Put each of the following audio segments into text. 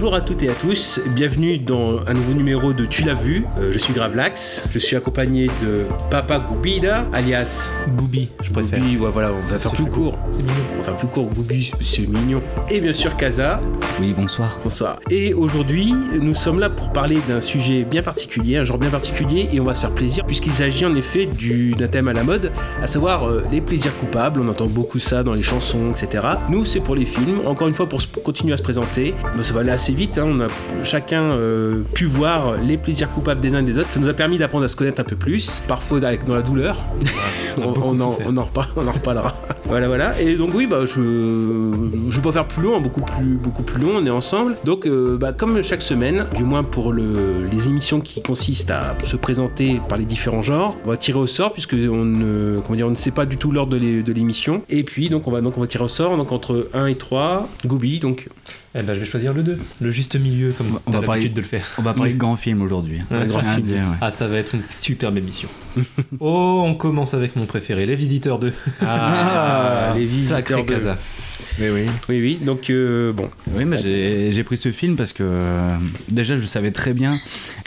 Bonjour à toutes et à tous, bienvenue dans un nouveau numéro de Tu l'as vu. Euh, je suis Gravelax, je suis accompagné de Papa Goubida, alias Goubi, je préfère. Goubi, ouais, voilà, on va faire plus court. C'est mignon. On va faire plus court, Goubi, c'est mignon. Et bien sûr Kaza, Oui, bonsoir. bonsoir. Et aujourd'hui, nous sommes là pour parler d'un sujet bien particulier, un genre bien particulier, et on va se faire plaisir puisqu'il s'agit en effet du- d'un thème à la mode, à savoir euh, les plaisirs coupables. On entend beaucoup ça dans les chansons, etc. Nous, c'est pour les films. Encore une fois, pour continuer à se présenter, bah, ça va aller assez vite. hein. On a chacun euh, pu voir les plaisirs coupables des uns et des autres. Ça nous a permis d'apprendre à se connaître un peu plus, parfois avec- dans la douleur. On en, souffert. on en repar- on en reparlera. voilà, voilà. Et donc oui, bah, je je vais pas faire plus long, hein, beaucoup plus, beaucoup plus long. On est ensemble. Donc, euh, bah, comme chaque semaine, du moins pour le, les émissions qui consistent à se présenter par les différents genres, on va tirer au sort puisque on ne, comment dire, on ne sait pas du tout l'ordre de l'é- de l'émission. Et puis donc on va donc on va tirer au sort. Donc entre 1 et 3, Goubi. Donc Eh ben, je vais choisir le 2, le juste milieu, comme On t'as parler- l'habitude de le faire. On va parler de grands films aujourd'hui. Grand film. dire, ouais. Ah, ça va être une superbe émission. oh, on commence avec mon préféré, Les Visiteurs 2. Ah, Les Sacré Visiteurs 2. Casa. Oui, oui. oui, oui. Donc euh, bon. Oui, mais j'ai j'ai pris ce film parce que euh, déjà je savais très bien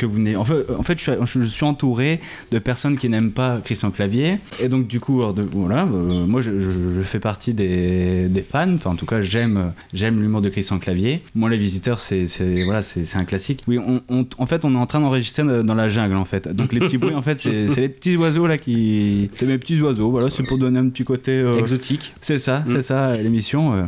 que vous n'avez. En fait, en fait je, suis, je suis entouré de personnes qui n'aiment pas Christian Clavier. Et donc, du coup, alors, de- voilà, euh, moi je, je- je fais partie des, des fans. Enfin, en tout cas, j'aime j'aime l'humour de Christian Clavier. Moi, Les Visiteurs, c'est voilà, c'est c'est un classique. Oui, on, on- en fait, on est en train d'enregistrer dans la jungle en fait. Donc, les petits bruits, en fait, c'est les petits oiseaux là qui. C'est mes petits oiseaux, voilà, c'est pour donner un petit côté. euh, Exotique. c'est ça, Mm. c'est ça, l'émission. euh,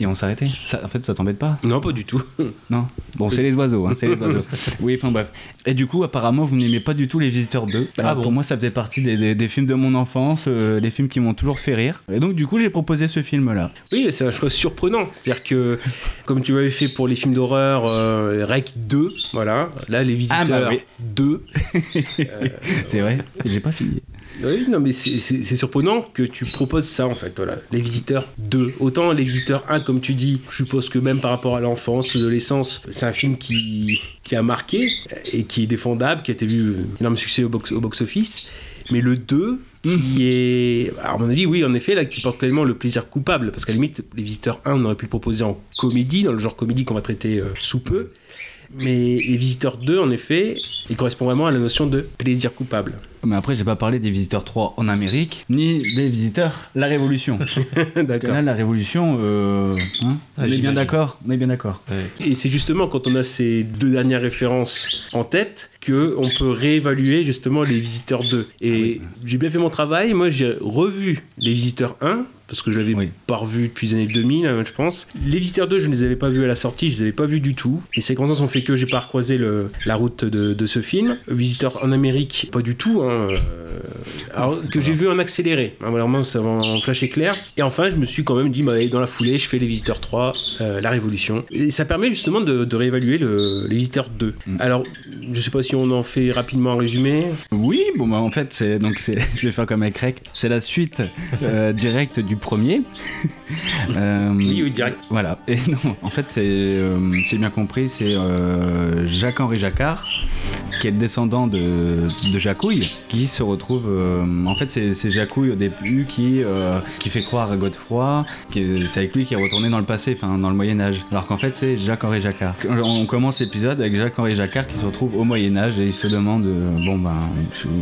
Et on s'arrêtait. En fait, ça t'embête pas? Non, pas du tout. Non. Bon, c'est les oiseaux, hein, c'est les oiseaux. Oui, enfin bref. Et du coup, apparemment, vous n'aimez pas du tout Les Visiteurs 2. Ah Alors, bon Pour moi, ça faisait partie des, des- des films de mon enfance, euh, les films qui m'ont toujours fait rire. Et donc, du coup, j'ai proposé ce film-là. Oui, c'est un choix surprenant. C'est-à-dire que, comme tu m'avais fait pour les films d'horreur, euh, Rec 2, voilà. Là, Les Visiteurs Ah bah oui. 2. C'est vrai, j'ai pas fini. Oui, non, mais c'est surprenant que tu proposes ça, en fait. Voilà. Les Visiteurs 2. Autant Les Visiteurs 1, comme tu dis, je suppose que même par rapport à l'enfance, l'adolescence, c'est un film qui, qui a marqué et qui est défendable, qui a été vu énorme succès au box- au box-office. mais le 2, qui est. Alors, à mon avis, oui, en effet, là, qui porte pleinement le plaisir coupable. Parce qu'à la limite, Les Visiteurs 1, on aurait pu le proposer en comédie, dans le genre comédie qu'on va traiter euh, sous peu. Mais Les Visiteurs 2, en effet, il correspond vraiment à la notion de plaisir coupable. Mais après, j'ai pas parlé des Visiteurs 3 en Amérique, ni des Visiteurs La Révolution. D'accord. là, La Révolution, euh, hein, Ah, on est bien d'accord On est bien d'accord. Ouais. Et c'est justement quand on a ces deux dernières références en tête que on peut réévaluer justement les visiteurs 2. Et j'ai bien fait mon travail. Moi, j'ai revu les visiteurs 1 parce que je l'avais Oui. pas revu depuis les années 2000, hein, je pense. Les visiteurs 2, je ne les avais pas vus à la sortie, je les avais pas vus du tout. Et ces circonstances ont fait que j'ai pas recroisé le, la route de, de ce film. Visiteur en Amérique, pas du tout. hein, euh, alors, que j'ai vu en accéléré. Hein, vraiment, ça va en flash éclair. Et enfin, je me suis quand même dit, bah, dans la foulée, je fais les visiteurs 3, euh, la révolution. Et ça permet justement de, de réévaluer le- les visiteurs 2. Mm. Alors, je sais pas si on en fait rapidement un résumé. Oui, bon bah en fait c'est donc c'est je vais faire comme avec Rec, c'est la suite euh, directe du premier. Oui, oui, direct. Voilà. Et non, en fait c'est c'est bien compris, c'est Jacques-Henri Jacquard qui est le descendant de, de Jacouille qui se retrouve euh, en fait c'est Jacouille au début qui euh, qui fait croire à Godefroy c'est avec lui qui est retourné dans le passé, enfin dans le Moyen Âge. Alors qu'en fait c'est Jacques-Henri Jacquard. On commence l'épisode avec Jacques-Henri Jacquard qui se retrouve au Moyen Âge et il se demande euh, bon ben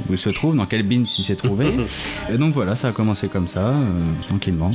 où il se trouve, dans quelle bine il s'est trouvé. et donc voilà, ça a commencé comme ça, euh, tranquillement.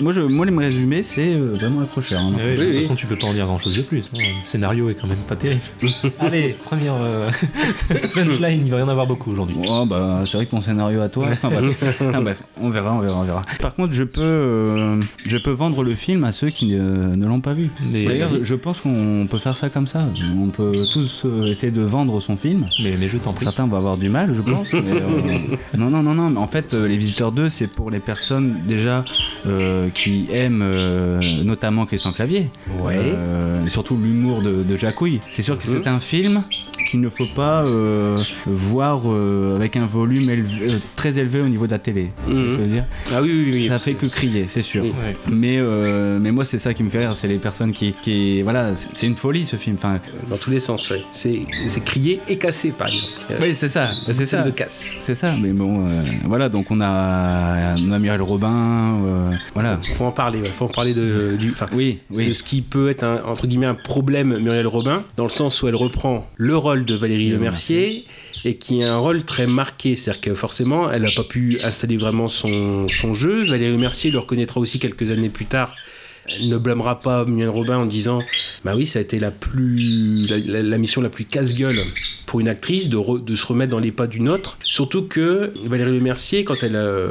Moi, je, moi, les résumés, c'est euh, vraiment accrocheur. hein. De toute oui. façon, tu peux pas en dire grand chose de plus. hein. Le scénario est quand même pas terrible. Allez, première, euh, punchline, il va y en avoir beaucoup aujourd'hui. Oh bah c'est vrai que ton scénario à toi. Enfin bref. Ah, bref, on verra, on verra, on verra. Par contre, je peux, euh, je peux vendre le film à ceux qui ne, ne l'ont pas vu. D'ailleurs, je pense qu'on peut faire ça comme ça. On peut tous euh, essayer de vendre son film. mais, mais je t'en prie. Certains vont avoir du mal, je pense. mais, euh, non, non, non, non. Mais en fait, euh, Les Visiteurs 2, c'est pour les personnes déjà euh, qui aiment euh, notamment Christian Clavier. Ouais. Euh, et surtout l'humour de, de Jacouille. C'est sûr que Mhm. c'est un film qu'il ne faut pas euh, voir euh, avec un volume élevé- euh, très élevé au niveau de la télé. Mhm. Je veux dire, Ah oui, oui, oui. ça fait que crier, c'est sûr. Oui. Mais, euh, mais moi, c'est ça qui me fait rire, c'est les personnes qui, qui voilà, c'est une folie ce film. Enfin, Dans tous les sens, ouais. C'est crié et cassé, par exemple. oui, c'est ça, c'est ça. de casse. C'est ça, mais bon, euh, voilà, donc on a, on a Muriel Robin, euh, voilà. Faut en parler, ouais. Faut en parler de, du, enfin, Oui, de oui. ce qui peut être un, entre guillemets un problème Muriel Robin, dans le sens où elle reprend le rôle de Valérie Le Mercier et qui a un rôle très marqué. C'est-à-dire que forcément, elle n'a pas pu installer vraiment son, son jeu. Valérie Mercier le reconnaîtra aussi quelques années plus tard. Elle ne blâmera pas Muriel Robin en disant Bah oui, ça a été la, plus, la, mission la plus casse-gueule pour une actrice de, de se remettre dans les pas d'une autre. Surtout que Valérie Le Mercier, quand elle a,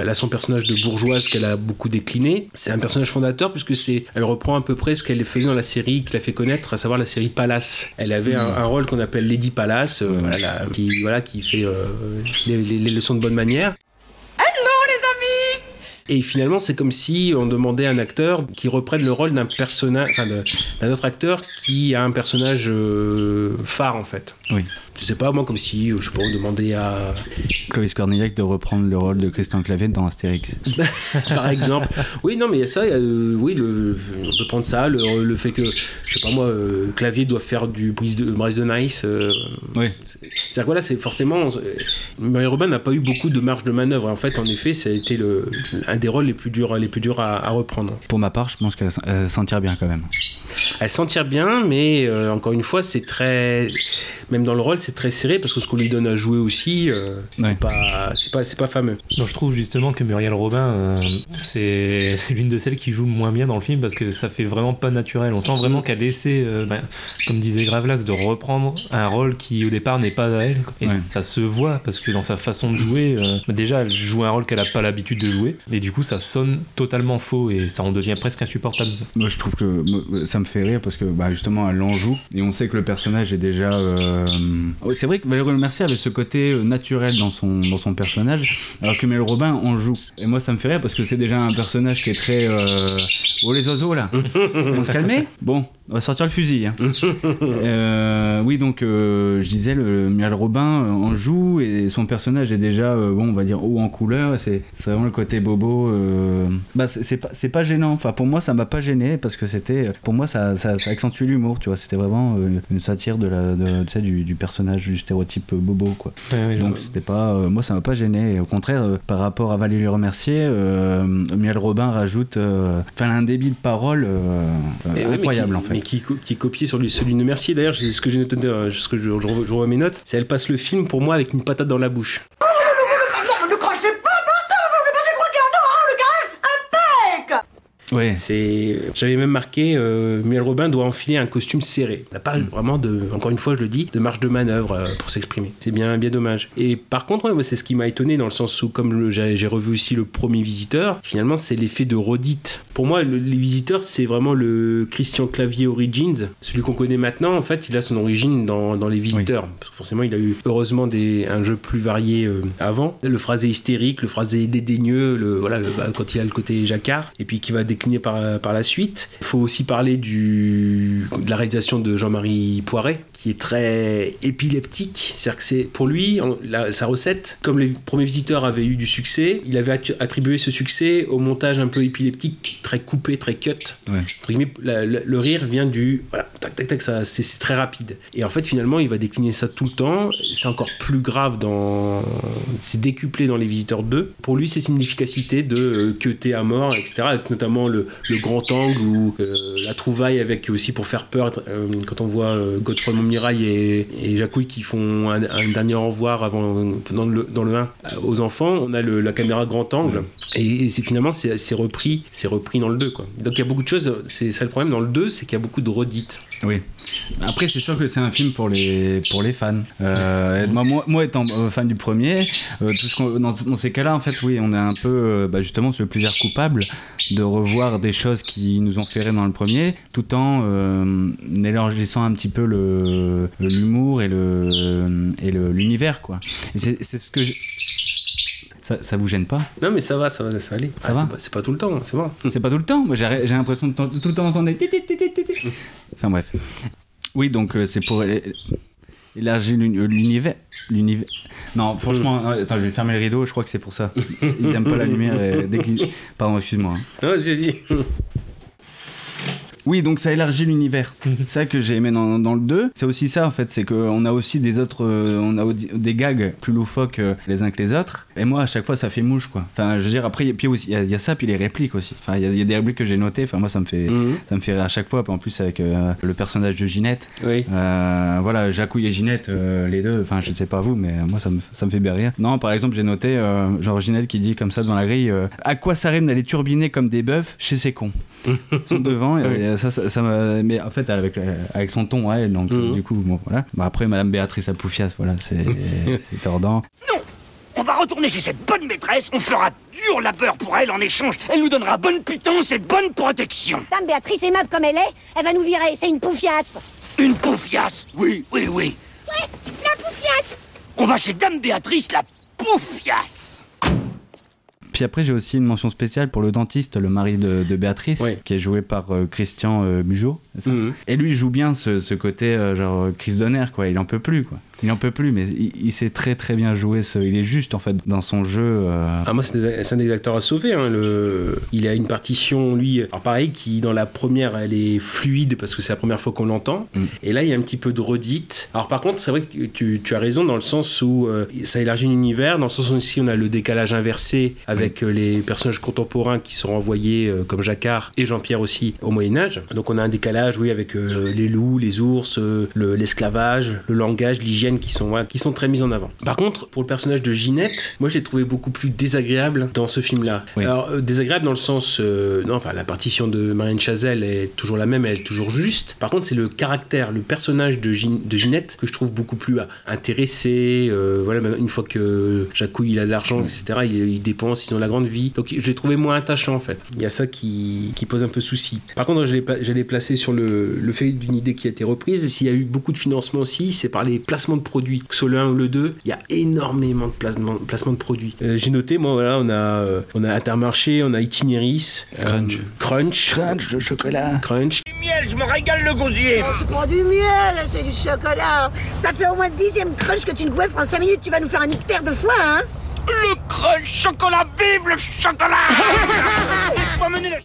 elle a son personnage de bourgeoise qu'elle a beaucoup décliné, c'est un personnage fondateur puisque c'est, elle reprend à peu près ce qu'elle faisait dans la série qui l'a fait connaître, à savoir la série Palace. Elle avait un, rôle qu'on appelle Lady Palace, euh, qui, voilà, qui fait euh, les leçons de bonne manière. Et finalement, c'est comme si on demandait à un acteur qui reprenne le rôle d'un autre acteur qui a un personnage euh, phare en fait. Je sais pas, moi, comme si, je sais pas, on demandait à, Clovis Cornillac de reprendre le rôle de Christian Clavier dans Astérix. par exemple. Oui, non, mais il y a ça, il y a, euh, oui, le, on peut prendre ça, le, le fait que, je sais pas moi, euh, Clavier doit faire du brise de, brise de Nice. euh, Oui. C'est-à-dire que voilà, c'est forcément. Muriel Robin n'a pas eu beaucoup de marge de manœuvre. En fait, en effet, ça a été le, un des rôles les plus durs, les plus durs à, à reprendre. Pour ma part, je pense qu'elle s'en tire bien quand même. Elle s'en tire bien, mais encore une fois, c'est très. Même dans le rôle, c'est très serré parce que ce qu'on lui donne à jouer aussi, euh, Ouais. c'est pas, c'est pas, c'est pas fameux. Donc je trouve justement que Muriel Robin, euh, c'est c'est l'une de celles qui joue le moins bien dans le film parce que ça fait vraiment pas naturel. On sent vraiment qu'elle essaie, euh, ben, comme disait Gravelax, de reprendre un rôle qui au départ n'est pas à elle. Et Ouais. ça se voit parce que dans sa façon de jouer, euh, ben, déjà elle joue un rôle qu'elle a pas l'habitude de jouer. Et du coup ça sonne totalement faux et ça en devient presque insupportable. Moi, je trouve que ça me fait rire parce que bah, justement, elle en joue et on sait que le personnage est déjà. euh, C'est vrai que Valérie Le Mercier avait ce côté euh, naturel dans son, dans son personnage, alors que Mel Robin en joue. Et moi, ça me fait rire parce que c'est déjà un personnage qui est très. euh, Oh les oiseaux là On se calmer? Bon, on va sortir le fusil. hein. Euh, oui, donc euh, je disais, le Muriel Robin euh, en joue et son personnage est déjà, euh, bon, on va dire haut en couleur. C'est vraiment le côté bobo. euh, Bah, c'est pas, pas gênant. Enfin, pour moi, ça m'a pas gêné parce que c'était, pour moi, ça, ça, ça accentue l'humour. Tu vois, c'était vraiment euh, une satire de la, de, sais, du, du personnage, du stéréotype bobo, quoi. Donc c'était pas, euh, moi ça m'a pas gêné. Et au contraire, euh, par rapport à Valérie Remercier, euh, Miel Robin rajoute, euh, enfin un débit de parole euh, euh, oui, incroyable qui- en fait. Mais qui, qui est copié sur lui- celui de Mercier. D'ailleurs, c'est ce que j'ai noté, ce que je, je revois mes notes, c'est elle passe le film pour moi avec une patate dans la bouche. Non, ne crachez pas, bâtard Je vais passer quoi qu'il y a dehors, le garage Impec Ouais. C'est, j'avais même marqué, euh, Muriel Robin doit enfiler un costume serré. Elle n'a pas vraiment de, encore une fois, je le dis, de marge de manœuvre euh, pour s'exprimer. C'est bien, bien dommage. Et par contre, ouais, c'est ce qui m'a étonné dans le sens où, comme j'ai revu aussi le premier visiteur, finalement, c'est l'effet de redite. Pour moi, le- les visiteurs, c'est vraiment le Christian Clavier Origins. Celui qu'on connaît maintenant, en fait, il a son origine dans, dans les visiteurs. Parce que forcément, il a eu heureusement des, un jeu plus varié euh, avant. Le phrasé hystérique, le phrasé dédaigneux, le, voilà, le- bah, quand il a le côté jacquard, et puis qui va décliner par, par la suite. Il faut aussi parler du, de la réalisation de Jean-Marie Poiret, qui est très épileptique. C'est-à-dire que c'est pour lui, en- la- sa recette, comme les premiers visiteurs avaient eu du succès, il avait attribué ce succès au montage un peu épileptique, très coupé, très cut. Ouais. Entre guillemets, la- la- le rire vient du voilà, tac tac tac, ça, c'est c'est très rapide. Et en fait, finalement, il va décliner ça tout le temps. C'est encore plus grave dans, c'est décuplé dans les visiteurs 2. Pour lui, c'est une efficacité de euh, queuter à mort, etc. Avec notamment le, le grand angle ou euh, la trouvaille avec aussi pour faire peur euh, quand on voit euh, Godefroy Montmirail et, et Jacouille qui font un, un dernier au revoir avant dans le dans le 1 euh, aux enfants. On a le- la caméra grand angle et, et c'est finalement c'est c'est repris c'est repris dans le 2 quoi. Donc il y a beaucoup de choses. C'est ça le problème dans le 2, c'est qu'il y a beaucoup de redites. Oui. Après, c'est sûr que c'est un film pour les, pour les fans. Euh, moi, étant euh, fan du premier, euh, ce dans, ces cas-là, en fait, oui, on est un peu euh, bah, justement le plaisir coupable de revoir des choses qui nous ont fait rire dans le premier, tout en élargissant un petit peu le- l'humour et le le- l'univers, quoi. Et c'est c'est ce que. je- Ça, ça vous gêne pas Non, mais ça va, ça va, ça va aller. Ça Ah, va c'est pas- pas tout le temps, c'est bon. C'est pas tout le temps. Moi, j'ai l'impression de tout le temps d'entendre des. Enfin bref. Oui, donc euh, c'est pour élargir l'uni- l'univers. L'univers. Non, franchement, euh, attends, je vais fermer le rideau. Je crois que c'est pour ça. Ils aiment pas la lumière. Et dès Pardon, excuse-moi. hein. Non, vas-y, vas-y. Oui, donc ça élargit l'univers. c'est ça que j'ai aimé dans, dans le 2. C'est aussi ça, en fait, c'est qu'on a aussi des autres. euh, on a des gags plus loufoques euh, les uns que les autres. Et moi, à chaque fois, ça fait mouche, quoi. Enfin, je veux dire, après, il y a- puis aussi, il y, a- il y a ça, puis les répliques aussi. Enfin, il y, a- il y a des répliques que j'ai notées. Enfin, moi, ça me fait. Mhm. Ça me fait rire à chaque fois, en plus avec euh, le personnage de Ginette. Oui. Voilà, Jacouille et Ginette, les deux, enfin je sais pas vous, mais moi ça me, ça me fait bien rire. Non, par exemple, j'ai noté, genre Ginette qui dit comme ça devant la grille À quoi ça rime d'aller turbiner comme des bœufs chez ces cons? Ils sont devant, et, ça, ça, ça me- mais en fait, avec, euh, avec son ton à elle, donc Mhm. du coup, bon voilà. Bah, après, Madame Béatrice Apoufias, voilà, c'est c'est tordant. On va retourner chez cette bonne maîtresse, on fera dur labeur pour elle en échange. Elle nous donnera bonne pitance et bonne protection. Dame Béatrice, aimable comme elle est, elle va nous virer, c'est une poufiasse. Une poufiasse, oui, oui, oui. La poufiasse On va chez Dame Béatrice, la poufiasse. Puis après, j'ai aussi une mention spéciale pour le dentiste, le mari de, de Béatrice, qui est joué par euh, Christian euh, Bugeaud. Mhm. Et lui il joue bien ce, ce côté euh, genre crise de nerfs, quoi. Il en peut plus, quoi. Il en peut plus, mais il, il sait très très bien jouer. Ce, il est juste en fait dans son jeu. euh, Ah, moi, c'est un des acteurs à sauver. hein, le... Il a une partition, lui, alors pareil, qui dans la première, elle est fluide parce que c'est la première fois qu'on l'entend. Mm. Et là, il y a un petit peu de redite. Alors, par contre, c'est vrai que tu, tu as raison dans le sens où ça élargit l'univers, dans le sens où ici, on a le décalage inversé avec euh, les personnages contemporains qui sont envoyés, euh, comme Jacquard et Jean-Pierre aussi, au Moyen-Âge. Donc, on a un décalage, oui, avec euh, les loups, les ours, le- l'esclavage, le langage, l'hygiène qui sont, ouais, qui sont très mis en avant. Par contre, pour le personnage de Ginette, moi, je l'ai trouvé beaucoup plus désagréable dans ce film-là. Oui. Alors, euh, désagréable dans le sens. euh, non, enfin, la partition de Marianne Chazelle est toujours la même, elle est toujours juste. Par contre, c'est le caractère, le personnage de, Gin- de Ginette que je trouve beaucoup plus intéressé. euh, voilà, une fois que Jacouille il a de l'argent, etc., il, il dépense, ont la grande vie. Donc, je l'ai trouvé moins attachant, en fait. Il y a ça qui, qui pose un peu souci. Par contre, je l'ai pla- je l'ai placé sur le, le fait d'une idée qui a été reprise. Et s'il y a eu beaucoup de financement aussi, c'est par les placements de produits. Que ce soit le 1 ou le 2, il y a énormément de placements, placements de produits. Euh, J'ai noté, moi, voilà, on a, euh, on a Intermarché, on a Itinéris, euh, Crunch. Crunch, Crunch de chocolat. Crunch. Miel, je me régale le gosier. C'est pas du miel, c'est du chocolat. Ça fait au moins le dixième crunch que tu ne goiffres en 5 minutes, tu vas nous faire un ictère de foie, hein Le crunch chocolat, vive le chocolat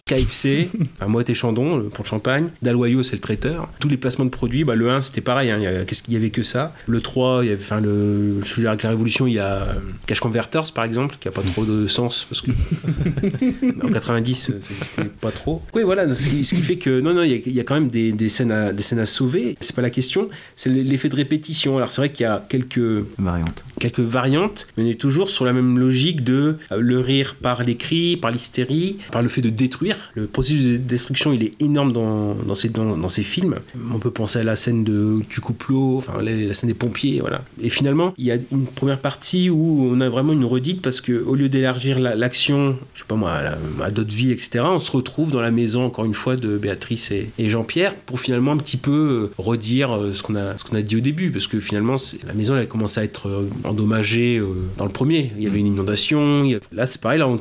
KFC, à Moët et Chandon le- pour le champagne. Dalloyau, c'est le traiteur. Tous les placements de produits, bah, le 1, c'était pareil. hein, il y a- Qu'est-ce qu'il y avait que ça? Le 3, il y avait, enfin, le, celui avec la Révolution, il y a euh, Cash Converters, par exemple, qui a pas trop de sens parce que en 90, ça n'existait pas trop. Oui, voilà, ce qui, ce qui fait que non, non, il y a, il y a quand même des, des scènes à, des scènes à sauver. C'est pas la question, c'est l'effet de répétition. Alors c'est vrai qu'il y a quelques Variante. quelques variantes, mais on est toujours sur la même logique de euh, le rire par les cris, par l'hystérie, par le fait de détruire. Le processus de destruction, il est énorme dans, dans, ces, dans, ces films. On peut penser à la scène de, du couple enfin la, scène des pompiers, voilà. Et finalement, il y a une première partie où on a vraiment une redite parce que au lieu d'élargir la- l'action, je sais pas moi, à, à d'autres villes, etc., on se retrouve dans la maison, encore une fois, de Béatrice et, et Jean-Pierre pour finalement un petit peu euh, redire euh, ce qu'on a, ce qu'on a dit au début parce que finalement, la maison, elle a commencé à être endommagée dans le premier. Il y avait une inondation. il y a- Là, c'est pareil, là, on,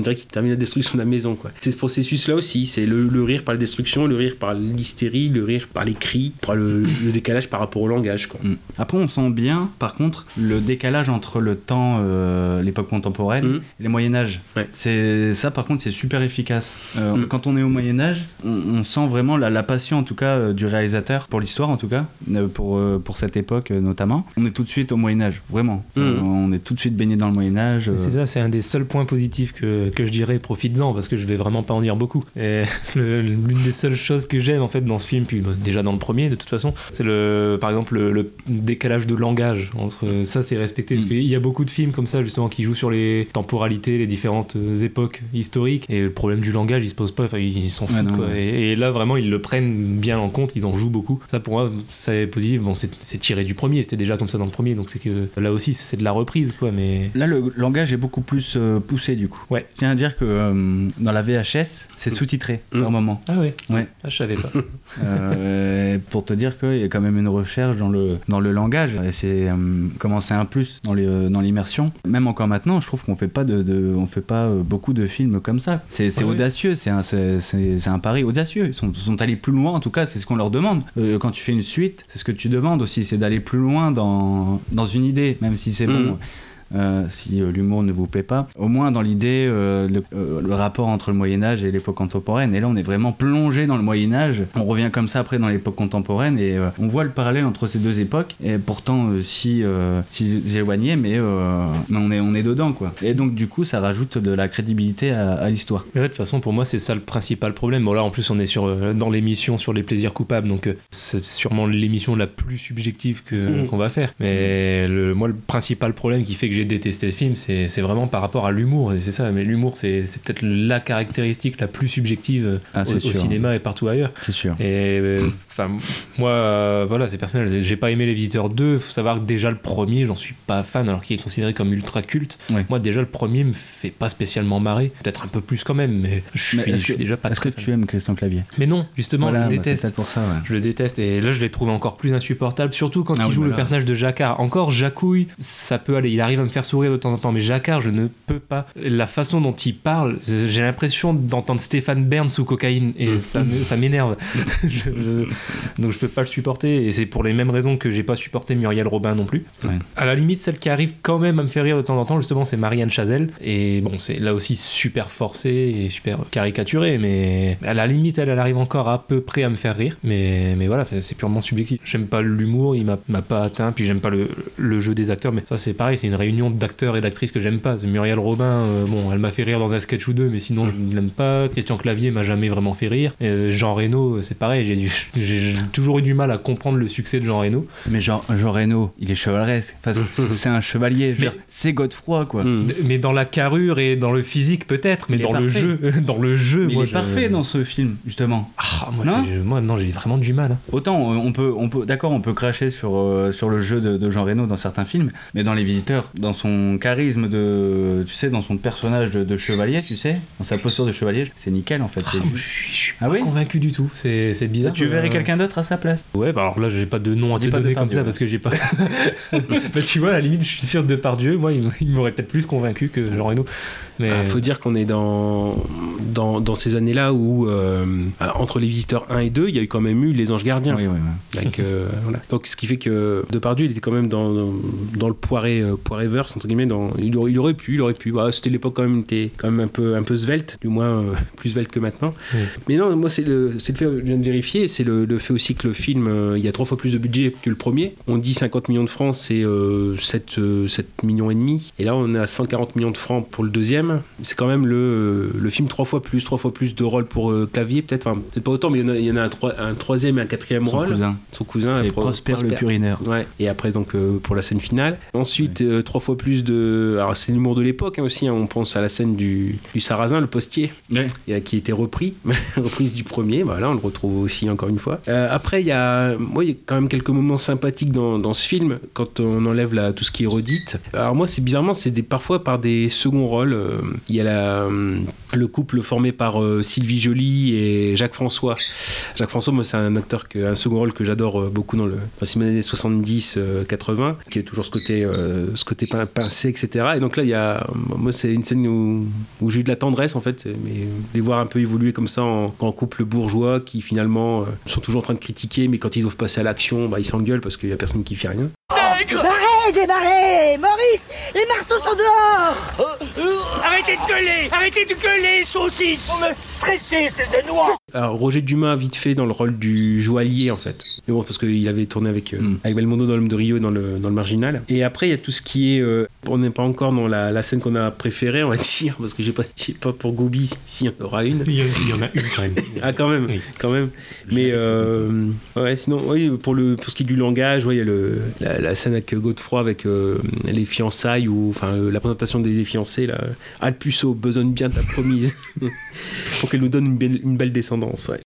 dirait qu'il termine la destruction de la maison, quoi. C'est ce processus-là aussi. C'est le, le rire par la destruction, le rire par l'hystérie, le rire par les cris, par le, le décalage par rapport au langage, quoi. Mm. Après, on sent bien, par contre, le décalage entre le temps, euh, l'époque contemporaine Mm. et le Moyen Âge. Ouais. C'est ça, par contre, c'est super efficace. Euh, Mm. Quand on est au Moyen Âge, on, on sent vraiment la, la passion, en tout cas, euh, du réalisateur pour l'histoire, en tout cas, pour pour cette époque notamment. On est tout de suite au Moyen Âge, vraiment. On est tout de suite baigné dans le Moyen Âge. C'est ça, c'est un des seuls points positifs que, que je dirais, profites-en, parce que je vais vraiment pas en dire beaucoup. Et l'une des seules choses que j'aime en fait dans ce film, puis bah, déjà dans le premier de toute façon, c'est le, par exemple le, le décalage de langage entre ça c'est respecté parce Mm. qu'il y a beaucoup de films comme ça justement qui jouent sur les temporalités, les différentes euh, époques historiques et le problème du langage il se pose pas, enfin ils s'en foutent non, quoi. ouais. Et, et là vraiment ils le prennent bien en compte, ils en jouent beaucoup. Ça pour moi c'est positif. Bon c'est tiré du premier, c'était déjà comme ça dans le premier, donc c'est que là aussi c'est de la reprise quoi, mais Là, le langage est beaucoup plus euh, poussé du coup. Ouais. Je tiens à dire que euh, dans la VHS, c'est sous-titré Mm. par moment. ah ouais, Ouais. Ah, je savais pas. Euh, pour te dire qu'il y a quand même une recherche dans le, dans le langage. Et c'est comment c'est un plus dans les, dans l'immersion. Même encore maintenant, je trouve qu'on fait pas de, de- on fait pas beaucoup de films comme ça. C'est, ouais. audacieux, c'est un, c'est, un pari audacieux. Ils sont, sont allés plus loin, en tout cas, c'est ce qu'on leur demande. Quand tu fais une suite, c'est ce que tu demandes aussi, c'est d'aller plus loin dans, dans une idée, même si c'est Mhm. bon. Euh, si euh, l'humour ne vous plaît pas, au moins dans l'idée, euh, le, euh, le rapport entre le Moyen Âge et l'époque contemporaine. Et là, on est vraiment plongé dans le Moyen Âge. On revient comme ça après dans l'époque contemporaine et euh, on voit le parallèle entre ces deux époques. Et pourtant, euh, si, euh, si éloigné, mais, euh, mais on est on est dedans quoi. Et donc du coup, ça rajoute de la crédibilité à, à l'histoire. Mais ouais, de toute façon, pour moi, c'est ça le principal problème. Bon, là, en plus, on est sur, euh, dans l'émission sur les plaisirs coupables, donc euh, c'est sûrement l'émission la plus subjective que- Mhm. qu'on va faire. Mais le, moi, le principal problème qui fait que j'ai détesté le film, c'est vraiment par rapport à l'humour. C'est ça, mais l'humour, c'est peut-être la caractéristique la plus subjective Ah, au, cinéma et partout ailleurs. C'est sûr. Et euh, enfin, moi, euh, voilà, c'est personnel. J'ai pas aimé Les Visiteurs 2. Faut savoir que déjà le premier, j'en suis pas fan, alors qu'il est considéré comme ultra culte. Ouais. Moi, déjà le premier me fait pas spécialement marrer. Peut-être un peu plus quand même, mais je suis, Mais je est-ce suis que, déjà pas est-ce que fan. tu aimes Christian Clavier? Mais non, justement, Voilà, je le bah, déteste. pour ça. ouais. Je le déteste et là je l'ai trouvé encore plus insupportable, surtout quand Ah il oui, joue bah le personnage de Jacquard. Encore Jacouille, ça peut aller, il arrive me faire sourire de temps en temps, mais Jacquard, je ne peux pas. La façon dont il parle, j'ai l'impression d'entendre Stéphane Bern sous cocaïne et Mm. ça m'énerve. Donc je peux pas le supporter et c'est pour les mêmes raisons que j'ai pas supporté Muriel Robin non plus. Ouais. À la limite, celle qui arrive quand même à me faire rire de temps en temps, justement, c'est Marianne Chazelle. Et bon, c'est là aussi super forcé et super caricaturé, mais à la limite, elle, elle arrive encore à peu près à me faire rire. Mais, mais voilà, c'est purement subjectif. J'aime pas l'humour, il m'a m'a pas atteint, puis j'aime pas le, le jeu des acteurs, mais ça c'est pareil, c'est une réunion d'acteurs et d'actrices que j'aime pas. Muriel Robin, euh, bon, elle m'a fait rire dans un sketch ou deux, mais sinon je ne l'aime pas. Christian Clavier m'a jamais vraiment fait rire. Euh, Jean Reno, c'est pareil, j'ai du- j'ai j'ai toujours eu du mal à comprendre le succès de Jean Reno. Mais Jean, Jean Reno, il est chevaleresque. Enfin, c'est- c'est un chevalier. je veux Mais- dire, C'est Godefroy, quoi. Mm. Mais dans la carrure et dans le physique peut-être, mais dans le jeu, dans le jeu, Mais moi, il est je- parfait dans ce film, justement. Ah, moi, Non j'ai- moi, non, j'ai vraiment du mal. hein. Autant euh, on peut, on peut, d'accord, on peut cracher sur euh, sur le jeu de, de Jean Reno dans certains films, mais dans Les Visiteurs, dans son charisme de, tu sais, dans son personnage de, de chevalier, tu sais, dans sa posture de chevalier, c'est nickel en fait. Ah, moi, je suis, je suis Ah pas oui convaincu du tout. C'est c'est bizarre. Tu verrais euh, quelqu'un d'autre à sa place Ouais, bah alors là, j'ai pas de nom à te donner comme ça ouais. parce que j'ai pas. bah, tu vois, à la limite, je suis sûr de Pardieu. Moi, il m- il m'aurait peut-être plus convaincu que Jean Reno. Mais Il faut dire qu'on est dans, dans, dans ces années-là où, euh, entre les visiteurs 1 et 2, il y a eu quand même eu les anges gardiens. Oui, oui, oui. Donc, euh, voilà. Donc, ce qui fait que Depardieu, il était quand même dans, dans, dans le poiré, euh, entre guillemets. Dans, il, aurait, il aurait pu, il aurait pu. Bah, C'était l'époque quand même, était quand même un peu, un peu svelte, du moins euh, plus svelte que maintenant. Mais non, moi, c'est le, c'est le fait, je viens de vérifier, c'est le, le fait aussi que le film, il y a trois fois plus de budget que le premier. On dit 50 millions de francs, c'est euh, 7, euh, 7 millions et demi. Et là, on est à 140 millions de francs pour le deuxième. C'est quand même le, le film trois fois plus, trois fois plus de rôles pour euh, clavier, peut-être. Enfin, peut-être pas autant, mais il y en a, il y en a un, troi- un troisième et un quatrième Son rôle. cousin. Son cousin, C'est Pro- Prosper le Purinaire. Ouais. Et après, donc, euh, pour la scène finale. Ensuite, euh, trois fois plus de. Alors, c'est l'humour de l'époque hein, aussi. hein. On pense à la scène du, du sarrasin, le postier, Ouais. qui était repris, reprise du premier. Voilà, on le retrouve aussi encore une fois. Après, il y a. Moi, il y a quand même quelques moments sympathiques dans, dans ce film, quand on enlève la, tout ce qui est redite. Alors, moi, c'est bizarrement, c'est des, parfois par des seconds rôles. Euh, Il y a euh, le couple formé par euh, Sylvie Joly et Jacques François. Jacques François, moi, c'est un acteur, que, un second rôle que j'adore beaucoup dans le ces années 70-80, qui est toujours ce côté, ce côté pin- pincé, etc. Et donc là, il y a, moi, c'est une scène où, où j'ai eu de la tendresse, en fait, mais les voir un peu évoluer comme ça en, en couple bourgeois qui finalement sont toujours en train de critiquer, mais quand ils doivent passer à l'action, bah, ils s'engueulent parce qu'il y a personne qui fait rien. Allez, démarrez Maurice, les marteaux sont dehors Arrêtez de gueuler Arrêtez de gueuler, saucisse Vous me stressez, espèce de noix Alors, Roger Dumas, vite fait, dans le rôle du joaillier, en fait. Mais bon, parce qu'il avait tourné avec, euh, Mm. avec Belmondo dans L'homme de Rio et dans le, dans le Marginal. Et après, il y a tout ce qui est. euh, on n'est pas encore dans la, la scène qu'on a préférée, on va dire, parce que j'ai pas, j'ai pas pour Gobi s'il y en aura une. Il y, en- il y en a une quand même. Ah, quand même, Oui. quand même. Mais euh, ouais, sinon, oui, pour, le, pour ce qui est du langage, ouais, il y a le, la, la scène avec Godefroy, avec euh, les fiançailles, ou enfin euh, la présentation des fiancés, là. Alpuceau, besogne bien ta promise. pour qu'elle nous donne une belle, une belle descendance, ouais.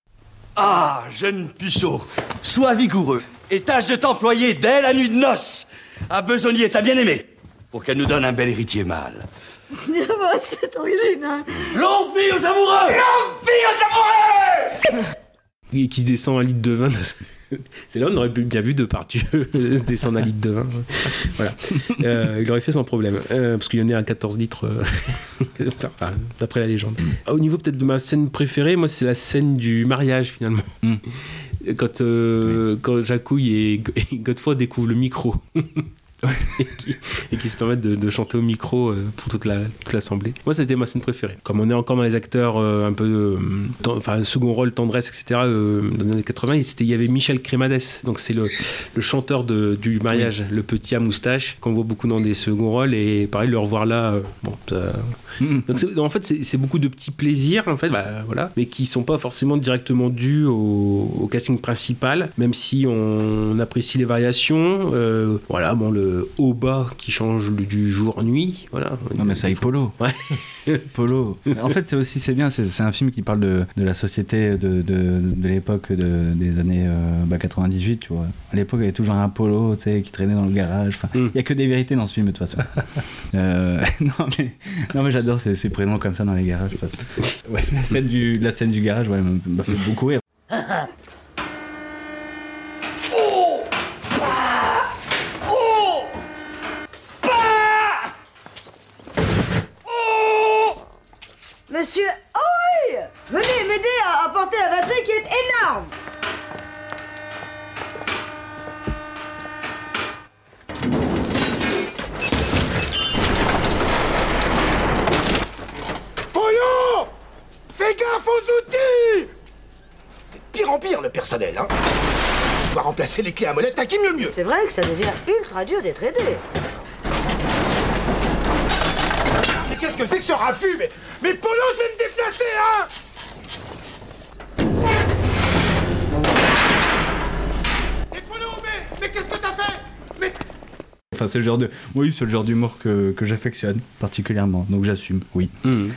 Ah, jeune puceau, sois vigoureux et tâche de t'employer dès la nuit de noces à besogner ta bien-aimée pour qu'elle nous donne un bel héritier mâle. C'est original Longue vie aux amoureux Longue vie aux amoureux Et qui se descend un litre de vin. C'est là on aurait bien vu Depardieu se descendre un litre de vin. Voilà. Euh, il aurait fait sans problème. Euh, parce qu'il y en a à 14 litres, euh, enfin, d'après la légende. Au niveau peut-être de ma scène préférée, moi, c'est la scène du mariage, finalement. Mm. Quand, euh, quand Jacouille et, et Godefroy découvrent le micro. et, qui, et qui se permettent de, de chanter au micro euh, pour toute la- toute l'assemblée. Moi, c'était ma scène préférée. Comme on est encore dans les acteurs euh, un peu, euh, enfin, second rôle, tendresse, etc., dans les années 80, et c'était- il y avait Michel Crémades, donc c'est le, le chanteur de, du mariage, le petit à moustache, qu'on voit beaucoup dans des seconds rôles, et pareil, le revoir là, bon, ça- Mm. donc en fait, c'est beaucoup de petits plaisirs, en fait, bah, voilà, mais qui sont pas forcément directement dus au, au casting principal, même si on, apprécie les variations. euh, voilà, bon, le haut-bas qui change le- du jour en nuit, voilà. Non mais ça y est, Polo. Ouais. Polo. En fait, c'est aussi c'est bien. C'est un film qui parle de, de la société de, de, de l'époque de- des années euh, bah, 98. Tu vois. À l'époque, il y avait toujours un Polo, tu sais, qui traînait dans le garage. Enfin, il Mm. y a que des vérités dans ce film de toute façon. Euh, non mais non mais j'adore ces, ces prénoms comme ça dans les garages. Enfin, ouais, la scène du la scène du garage, ouais, m'a fait beaucoup rire. Monsieur Henri Venez m'aider à apporter la batterie qui est énorme. Polo Fais gaffe aux outils. C'est pire en pire le personnel, hein. Tu dois remplacer les clés à molette à qui mieux mieux. C'est vrai que ça devient ultra dur d'être aidé. Qu'est-ce que c'est que ce raffut mais, mais Polo, je vais me déplacer, hein Mais Polo, mais, mais qu'est-ce que Enfin, c'est le genre de oui, c'est le genre d'humour que, que j'affectionne particulièrement. Donc j'assume. Oui. Mhm.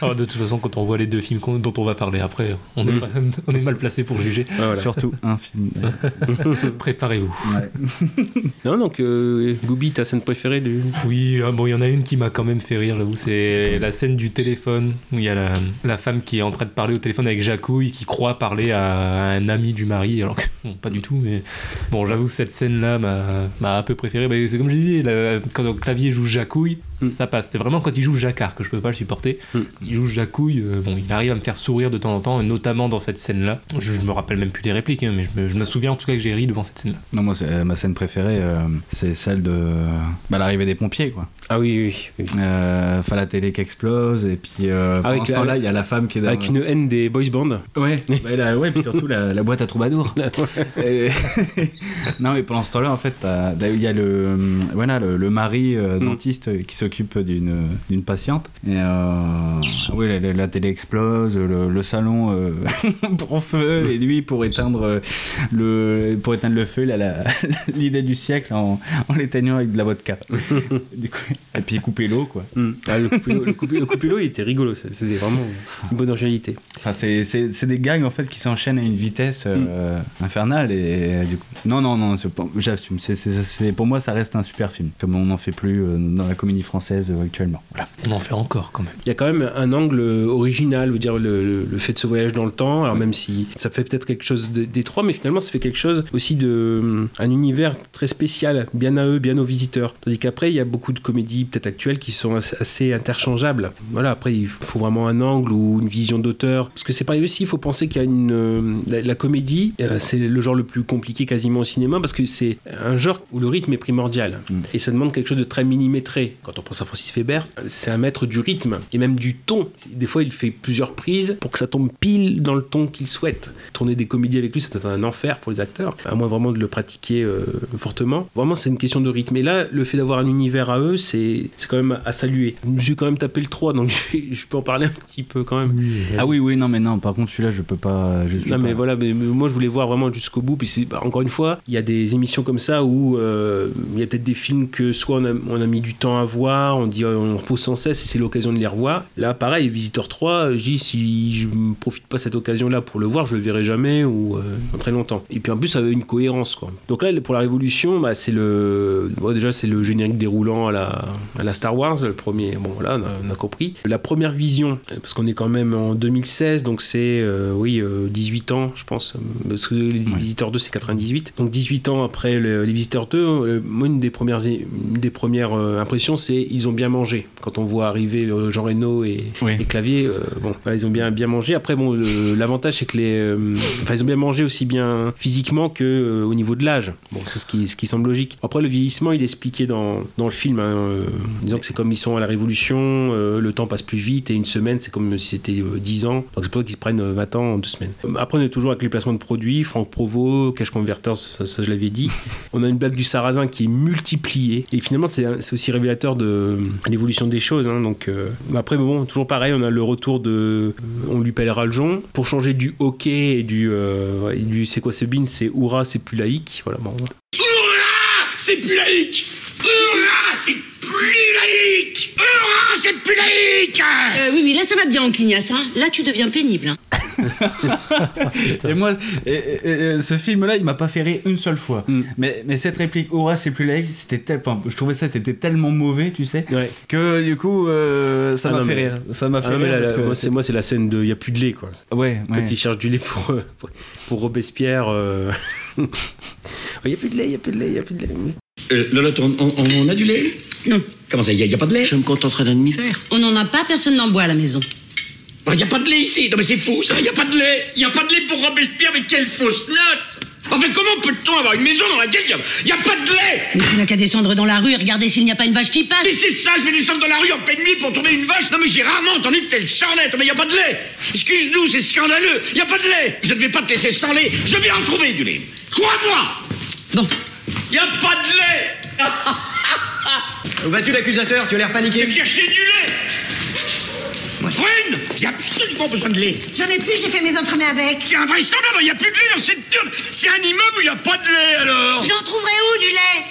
Ah, de toute façon, quand on voit les deux films dont on va parler après, on est, Mm. pas- on est mal placé pour juger. Ah, voilà. Surtout un film. Préparez-vous. Ouais. Non, donc, euh, Gooby, ta scène préférée du. Oui, ah, bon, il y en a une qui m'a quand même fait rire, j'avoue. C'est la scène du téléphone où il y a la, la femme qui est en train de parler au téléphone avec Jacouille qui croit parler à un ami du mari, alors que bon, pas du tout. Mais bon, j'avoue, cette scène-là m'a m'a un peu préféré. Bah, c'est comme je disais, quand au clavier joue Jacouille, Mm. ça passe. C'est vraiment quand il joue Jacquard que je peux pas le supporter. Mm. Quand il joue Jacouille, euh, bon, il arrive à me faire sourire de temps en temps, et notamment dans cette scène-là. Je, je me rappelle même plus des répliques, hein, mais je me, je me souviens en tout cas que j'ai ri devant cette scène-là. Non, moi, c'est- euh, ma scène préférée, euh, c'est celle de bah, l'arrivée des pompiers, quoi. Ah oui, oui, oui. Euh, Enfin, la télé qui explose, et puis euh, Avec pendant ce temps-là, il y a la femme qui est dans. Avec une haine des boys bands. Ouais, ouais, la- ouais, puis surtout la, la boîte à troubadour. Et- non, mais pendant ce temps-là, en fait, il y a le, voilà, le, le mari euh, Mm. dentiste qui s'occupe d'une d'une patiente. Et euh, oui, la, la- la télé explose, le, le salon euh, prend feu, et lui, pour éteindre, euh, le, pour éteindre le feu, il a l'idée du siècle en, en l'éteignant avec de la vodka. du coup, et puis couper l'eau, quoi. Mm. Ah, le coupé-l'eau, le coupé- le coupé-l'eau, il était rigolo, c'était vraiment une bonne originalité. Enfin, c'est- des gags en fait qui s'enchaînent à une vitesse euh, Mm. infernale et du coup. Non, non, non, j'assume. Pour moi, ça reste un super film. Comme on n'en fait plus dans la comédie française. Française euh, actuellement. Voilà. On en fait encore quand même. Il y a quand même un angle original, veut dire le, le- le fait de ce voyage dans le temps. Alors même si ça fait peut-être quelque chose d'étroit, mais finalement ça fait quelque chose aussi de hum, un univers très spécial, bien à eux, bien aux visiteurs. Tandis qu'après il y a beaucoup de comédies peut-être actuelles qui sont assez, assez interchangeables. Voilà, après il faut vraiment un angle ou une vision d'auteur, parce que c'est pareil aussi. Il faut penser qu'il y a une euh, la, la comédie, euh, c'est le genre le plus compliqué quasiment au cinéma parce que c'est un genre où le rythme est primordial et ça demande quelque chose de très millimétré. Quand on pense à Francis Weber, c'est un maître du rythme et même du ton. Des fois, il fait plusieurs prises pour que ça tombe pile dans le ton qu'il souhaite. Tourner des comédies avec lui, c'est un enfer pour les acteurs, à moins vraiment de le pratiquer euh, fortement. Vraiment, c'est une question de rythme. Et là, le fait d'avoir un univers à eux, c'est c'est quand même à saluer. Je suis quand même tapé le 3, donc je, peux en parler un petit peu quand même. Ah oui, oui, non, mais non, par contre, celui-là, je peux pas. Je suis Non mais pas- voilà, mais mais moi je voulais voir vraiment jusqu'au bout. Puis c'est- bah, encore une fois, il y a des émissions comme ça où euh, il y a peut-être des films que soit on a, on a mis du temps à voir, on dit euh, on repose sans cesse et c'est l'occasion de les revoir. Là, pareil, Visiteur 3, je dis si je ne profite pas de cette occasion-là pour le voir, je le verrai jamais ou euh, dans très longtemps. Et puis en plus, ça avait une cohérence quoi. Donc là, pour la Révolution, bah, c'est le bon, déjà c'est le générique déroulant à la, à la Star Wars, le premier. Bon voilà, on a, on a compris. La première vision, parce qu'on est quand même en 2016, donc c'est euh, oui euh, 18 ans, je pense, euh, parce que les Visiteurs 2 c'est 98. Donc 18 ans après le- les Visiteurs 2, euh, moi une des premières une des premières euh, impressions c'est ils ont bien mangé. Quand on voit arriver euh, Jean Reno et, et Clavier, euh, bon, voilà, ils ont bien bien mangé. Après bon, l'avantage c'est que les, euh, enfin ils ont bien mangé aussi bien physiquement que euh, au niveau de l'âge. Bon, c'est ce qui ce qui semble logique. Après le vieillissement, il est expliqué dans dans le film, hein, disant que c'est comme ils sont à la Révolution, le temps passe plus vite et une semaine c'est comme si c'était euh, 10 ans. Donc c'est pour ça qu'ils se prennent euh, 20 ans en deux semaines. Après on est toujours avec les placements de produits, Franck Provo, Cash Converters, ça, ça, je l'avais dit. On a une blague du sarrasin qui est multipliée et finalement c'est aussi révélateur de euh, l'évolution des choses. hein. donc euh, mais après bon, toujours pareil, on a le retour de on lui pèlera le jonc pour changer du hockey et du euh, du c'est quoi ce bin, c'est Oura, c'est plus laïque. Voilà bon. C'est plus laïque Hurrah C'est plus laïque Hurrah C'est plus laïque Euh, oui, oui, là ça va bien en clignasse, hein. Là tu deviens pénible. hein. et moi, et- et- et ce film-là, il m'a pas fait rire une seule fois. Mm. Mais, mais cette réplique, Aura, c'est plus laïque, c'était tel- enfin, je trouvais ça, c'était tellement mauvais, tu sais, que du coup, euh, ça Ah m'a non, fait mais- rire. Ça m'a Ah fait non, mais rire. là, parce là, que moi, c'est moi c'est la scène de il y a plus de lait quoi. Ouais, Quand ouais. il cherche du lait pour euh, pour, pour Robespierre euh, il y a plus de lait, il y a plus de lait, il y a plus de lait. Euh, Lolotte, on, on- on a du lait Non. Comment ça, il y, a pas de lait Je me contenterai d'un demi-verre. On n'en a pas, personne n'en boit à la maison. Il y a pas de lait ici Non mais c'est fou ça, il y a pas de lait Il y a pas de lait pour Robespierre, mais quelle fausse note Enfin, comment peut-on avoir une maison dans laquelle il y a, pas de lait Mais tu n'as qu'à descendre dans la rue et regarder s'il n'y a pas une vache qui passe. Si c'est ça, je vais descendre dans la rue en pleine nuit pour trouver une vache. Non mais j'ai rarement entendu de telle sornette, mais il y a pas de lait. Excuse-nous, c'est scandaleux. Il y a pas de lait. Je ne vais pas te laisser sans lait. Je vais en trouver du lait. Crois-moi. Bon. Y a pas de lait. Où vas-tu l'accusateur Tu as l'air paniqué Je vais chercher du lait. Prune J'ai absolument besoin de lait. J'en ai plus, j'ai fait mes entremets avec. C'est invraisemblable, il n'y a plus de lait dans cette turne. C'est un immeuble où il n'y a pas de lait alors. J'en trouverai où du lait?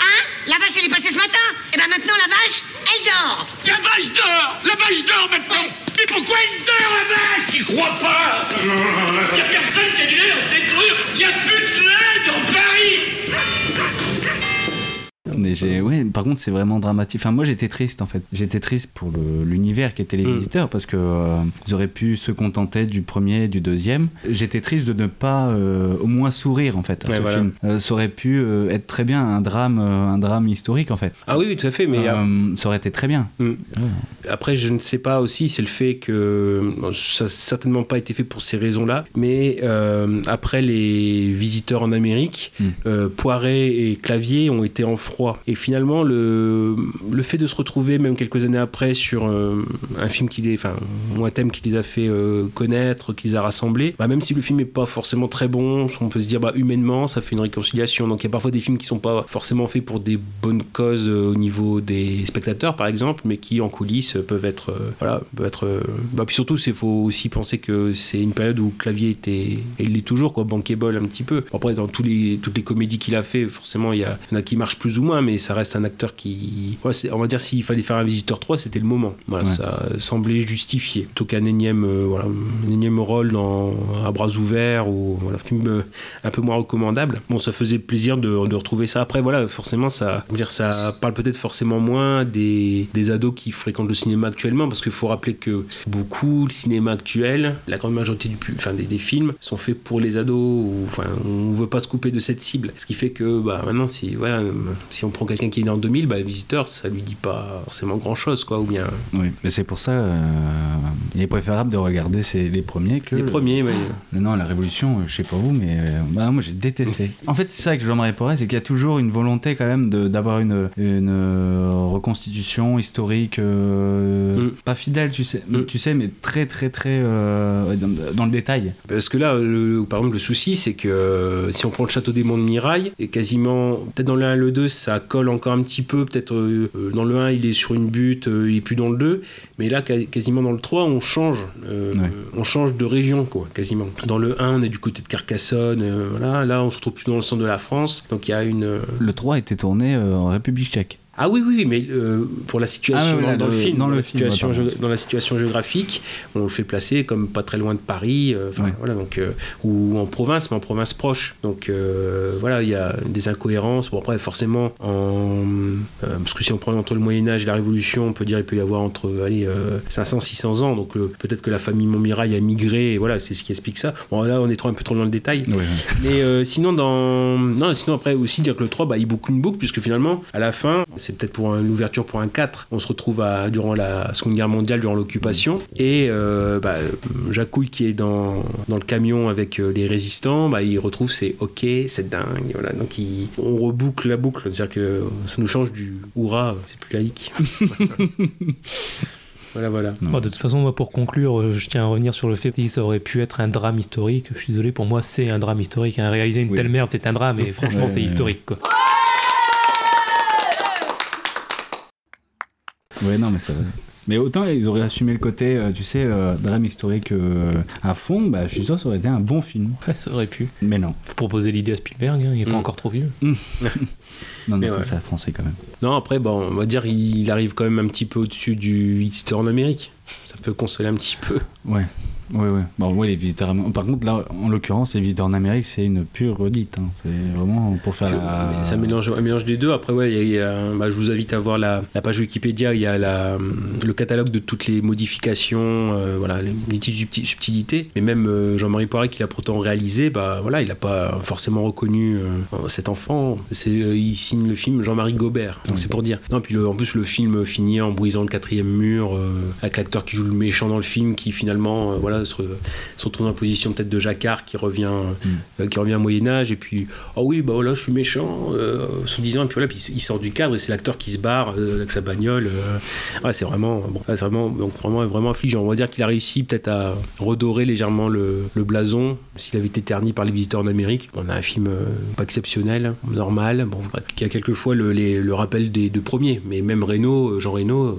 Hein? La vache, elle est passée ce matin Et ben maintenant, la vache, elle dort La vache dort La vache dort maintenant Mais pourquoi elle dort la vache? J'y crois pas Il n'y a personne qui a du lait dans cette rue Il n'y a plus de lait dans Paris Mais j'ai, ouais, par contre, c'est vraiment dramatique. Enfin, moi, j'étais triste en fait. J'étais triste pour l'univers qui était les Mm. visiteurs parce que euh, ils auraient pu se contenter du premier, et du deuxième. J'étais triste de ne pas euh, au moins sourire en fait à Ouais, ce voilà. film. Euh, ça aurait pu euh, être très bien un drame, euh, un drame historique en fait. Ah oui, oui, tout à fait, mais Euh, ça aurait été très bien. Mm. Après, je ne sais pas aussi, c'est le fait que bon, ça n'a certainement pas été fait pour ces raisons-là, mais euh, après les visiteurs en Amérique, Mm. euh, Poiret et Clavier ont été en Et finalement, le, le fait de se retrouver, même quelques années après, sur euh, un film qui les, enfin, ou un thème qui les a fait euh, connaître, qui les a rassemblés, bah, même si le film n'est pas forcément très bon, on peut se dire, bah, humainement, ça fait une réconciliation. Donc il y a parfois des films qui sont pas forcément faits pour des bonnes causes euh, au niveau des spectateurs, par exemple, mais qui en coulisses peuvent être, voilà, peuvent être. bah, puis surtout, il faut aussi penser que c'est une période où Clavier était, et il l'est toujours, quoi, bankable un petit peu. Après, dans tous les, toutes les comédies qu'il a fait, forcément, il y en a qui marchent plus ou moins, mais ça reste un acteur qui. Ouais, on va dire s'il fallait faire un Visiteur 3, c'était le moment. Voilà, Ouais. ça semblait justifié. Plutôt qu'un énième, euh, voilà, un énième rôle dans à bras ouverts ou voilà, film euh, un peu moins recommandable. Bon, ça faisait plaisir de, de retrouver ça. Après, voilà, forcément, ça, dire, ça parle peut-être forcément moins des, des ados qui fréquentent le cinéma actuellement, parce qu'il faut rappeler que beaucoup le cinéma actuel, la grande majorité du, enfin, des, des films sont faits pour les ados. Ou, enfin, on veut pas se couper de cette cible. Ce qui fait que bah, maintenant, si, voilà, si on prend quelqu'un qui est né en 2000, bah, le visiteur, ça lui dit pas forcément grand-chose, quoi. Ou bien Oui, mais c'est pour ça, euh, il est préférable de regarder les premiers que les premiers. Mais Non, la Révolution, euh, je sais pas vous, mais euh, bah, moi j'ai détesté. En fait, c'est ça que je me réparais, c'est qu'il y a toujours une volonté quand même d'avoir une, une euh, reconstitution historique, euh, Mm. pas fidèle, tu sais, tu sais, mais très très très dans, dans le détail. Parce que là, le- par exemple, le souci, c'est que si on prend le château des Monts de Mirail, et quasiment, peut-être dans le 1 et le 2, ça colle encore un petit peu. Peut-être euh, euh, dans le 1, il est sur une butte, euh, il plus dans le 2. Mais là, quasiment dans le 3, on change. euh, On change de région, quoi, quasiment. Dans le 1, on est du côté de Carcassonne. voilà. Là, on se retrouve plus dans le centre de la France. Donc il y a une. Le 3 était tourné en République tchèque. Ah oui, oui, oui, mais euh, pour la situation Ah dans, le, film, dans la situation, géographique, on le fait placer comme pas très loin de Paris, euh, Ouais. voilà, donc euh, ou en province, mais en province proche. Donc euh, voilà, il y a des incohérences. Bon après, forcément, en, parce que si on prend entre le Moyen Âge et la Révolution, on peut dire il peut y avoir entre allez, euh, 500, 600 ans. Donc peut-être que la famille Montmirail a migré, et voilà, c'est ce qui explique ça. Bon là, on est trop un peu trop dans le détail. Ouais, ouais. Mais sinon, dans... non, sinon après aussi dire que le 3, bah, il boucle une boucle, puisque finalement, à la fin, c'est peut-être pour un- l'ouverture pour un 4, on se retrouve à, durant la Seconde Guerre mondiale, durant l'occupation, et euh, bah, Jacouille qui est dans, dans le camion avec euh, les résistants, bah, il retrouve c'est ok, c'est dingue, voilà. Donc il- on reboucle la boucle, c'est-à-dire que ça nous change du hurrah, c'est plus laïque. voilà, voilà. Bon, de toute façon, moi, pour conclure, euh, je tiens à revenir sur le fait que ça aurait pu être un drame historique. Je suis désolé, pour moi, c'est un drame historique. hein. Réaliser une Oui. telle merde, c'est un drame, et franchement, Ouais, c'est ouais, historique. Quoi. Ouais, non, mais ça. Mais autant ils auraient assumé le côté, euh, tu sais, euh, drame historique euh, à fond, bah, je suis sûr que ça aurait été un bon film. Ouais, ça aurait pu. Mais non. Faut proposer l'idée à Spielberg, hein, il est pas Mm. encore trop vieux. Non, non, Mais faut ouais. français quand même. Non, après, bon, on va dire il arrive quand même un petit peu au-dessus du visiteur en Amérique. Ça peut consoler un petit peu. Ouais. Visiteurs. am- Par contre, là, en l'occurrence, les visiteurs en Amérique, c'est une pure redite. hein. C'est vraiment pour faire la. Mélange un mélange des deux. Après, ouais, bah, je vous invite à voir la, page Wikipédia. Il y a le catalogue de toutes les modifications, euh, voilà, les, petites subti- subtilités. Mais même euh, Jean-Marie Poiret, qui l'a pourtant réalisé, bah voilà, il n'a pas forcément reconnu euh, cet enfant. C'est, il signe le film Jean-Marie Gobert. Donc c'est pour dire. Non, puis en plus le film finit en brisant le quatrième mur avec l'acteur qui joue le méchant dans le film, qui finalement, euh, voilà, se, se retrouve en position peut-être de Jacquard, qui revient, euh, qui revient au Moyen Âge, et puis oh oui, bah voilà, je suis méchant, euh, se disant, et puis voilà, puis il sort du cadre et c'est l'acteur qui se barre euh, avec sa bagnole. euh. Ouais, c'est vraiment, bon, ouais, c'est vraiment, donc vraiment, vraiment affligeant. On va dire qu'il a réussi peut-être à redorer légèrement le, le blason. S'il avait été terni par les visiteurs en Amérique, on a un film euh, pas exceptionnel, normal. Bon, il y a quelquefois le, les- le rappel des deux premiers, mais même Reno, euh, Jean Reno, euh,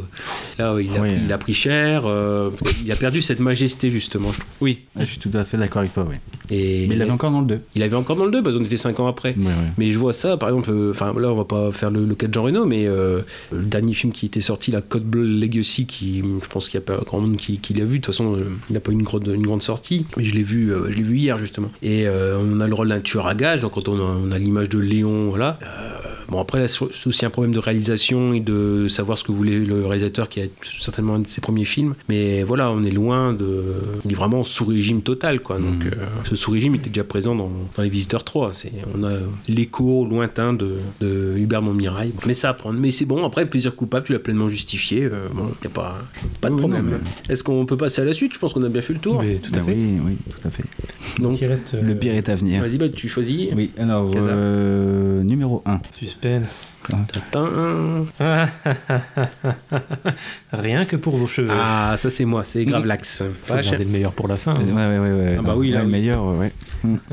là, il a, Ouais. pris, il a pris cher. euh, il a perdu cette majesté justement, je trouve. Oui, je suis tout à fait d'accord avec toi. Et Mais il l'avait encore dans le 2. il avait encore dans le 2 parce qu'on était 5 ans après. Ouais, ouais. Mais je vois ça, par exemple, euh, enfin là on va pas faire le, le cas de Jean Reno, mais euh, le dernier film qui était sorti, la Code Bleu Legacy, qui je pense qu'il n'y a pas grand monde qui, qui l'a vu. De toute façon, euh, il n'a pas eu une grande, une grande sortie, mais je l'ai vu, euh, je l'ai vu hier justement. Et euh, on a le rôle d'un tueur à gage, donc quand on a, l'image de Léon, voilà. Euh, Bon, après, là, c'est aussi un problème de réalisation et de savoir ce que voulait le réalisateur, qui a certainement un de ses premiers films. Mais voilà, on est loin de. Il est vraiment sous régime total, quoi. Donc, euh, ce sous régime était déjà présent dans, dans Les Visiteurs 3. C'est, on a l'écho lointain de, de Hubert Montmirail. Mais ça à prendre. Mais c'est bon, après, le plaisir coupable, tu l'as pleinement justifié. Euh, bon, il n'y a pas, pas de Oui, problème. non, Est-ce qu'on peut passer à la suite? Je pense qu'on a bien fait le tour. Mais tout à Ah fait. Oui, oui, tout à fait. Donc, Il reste, euh, Le pire est à venir. vas-y, bah, tu choisis. Oui, alors, euh, numéro 1. Suspense. Tintin. Rien que pour vos cheveux. Ah, ça c'est moi, c'est grave l'axe. Pas cher. Le meilleur pour la fin. Ouais, hein. ouais, ouais. ouais. Ah bah oui, là, le meilleur, ouais.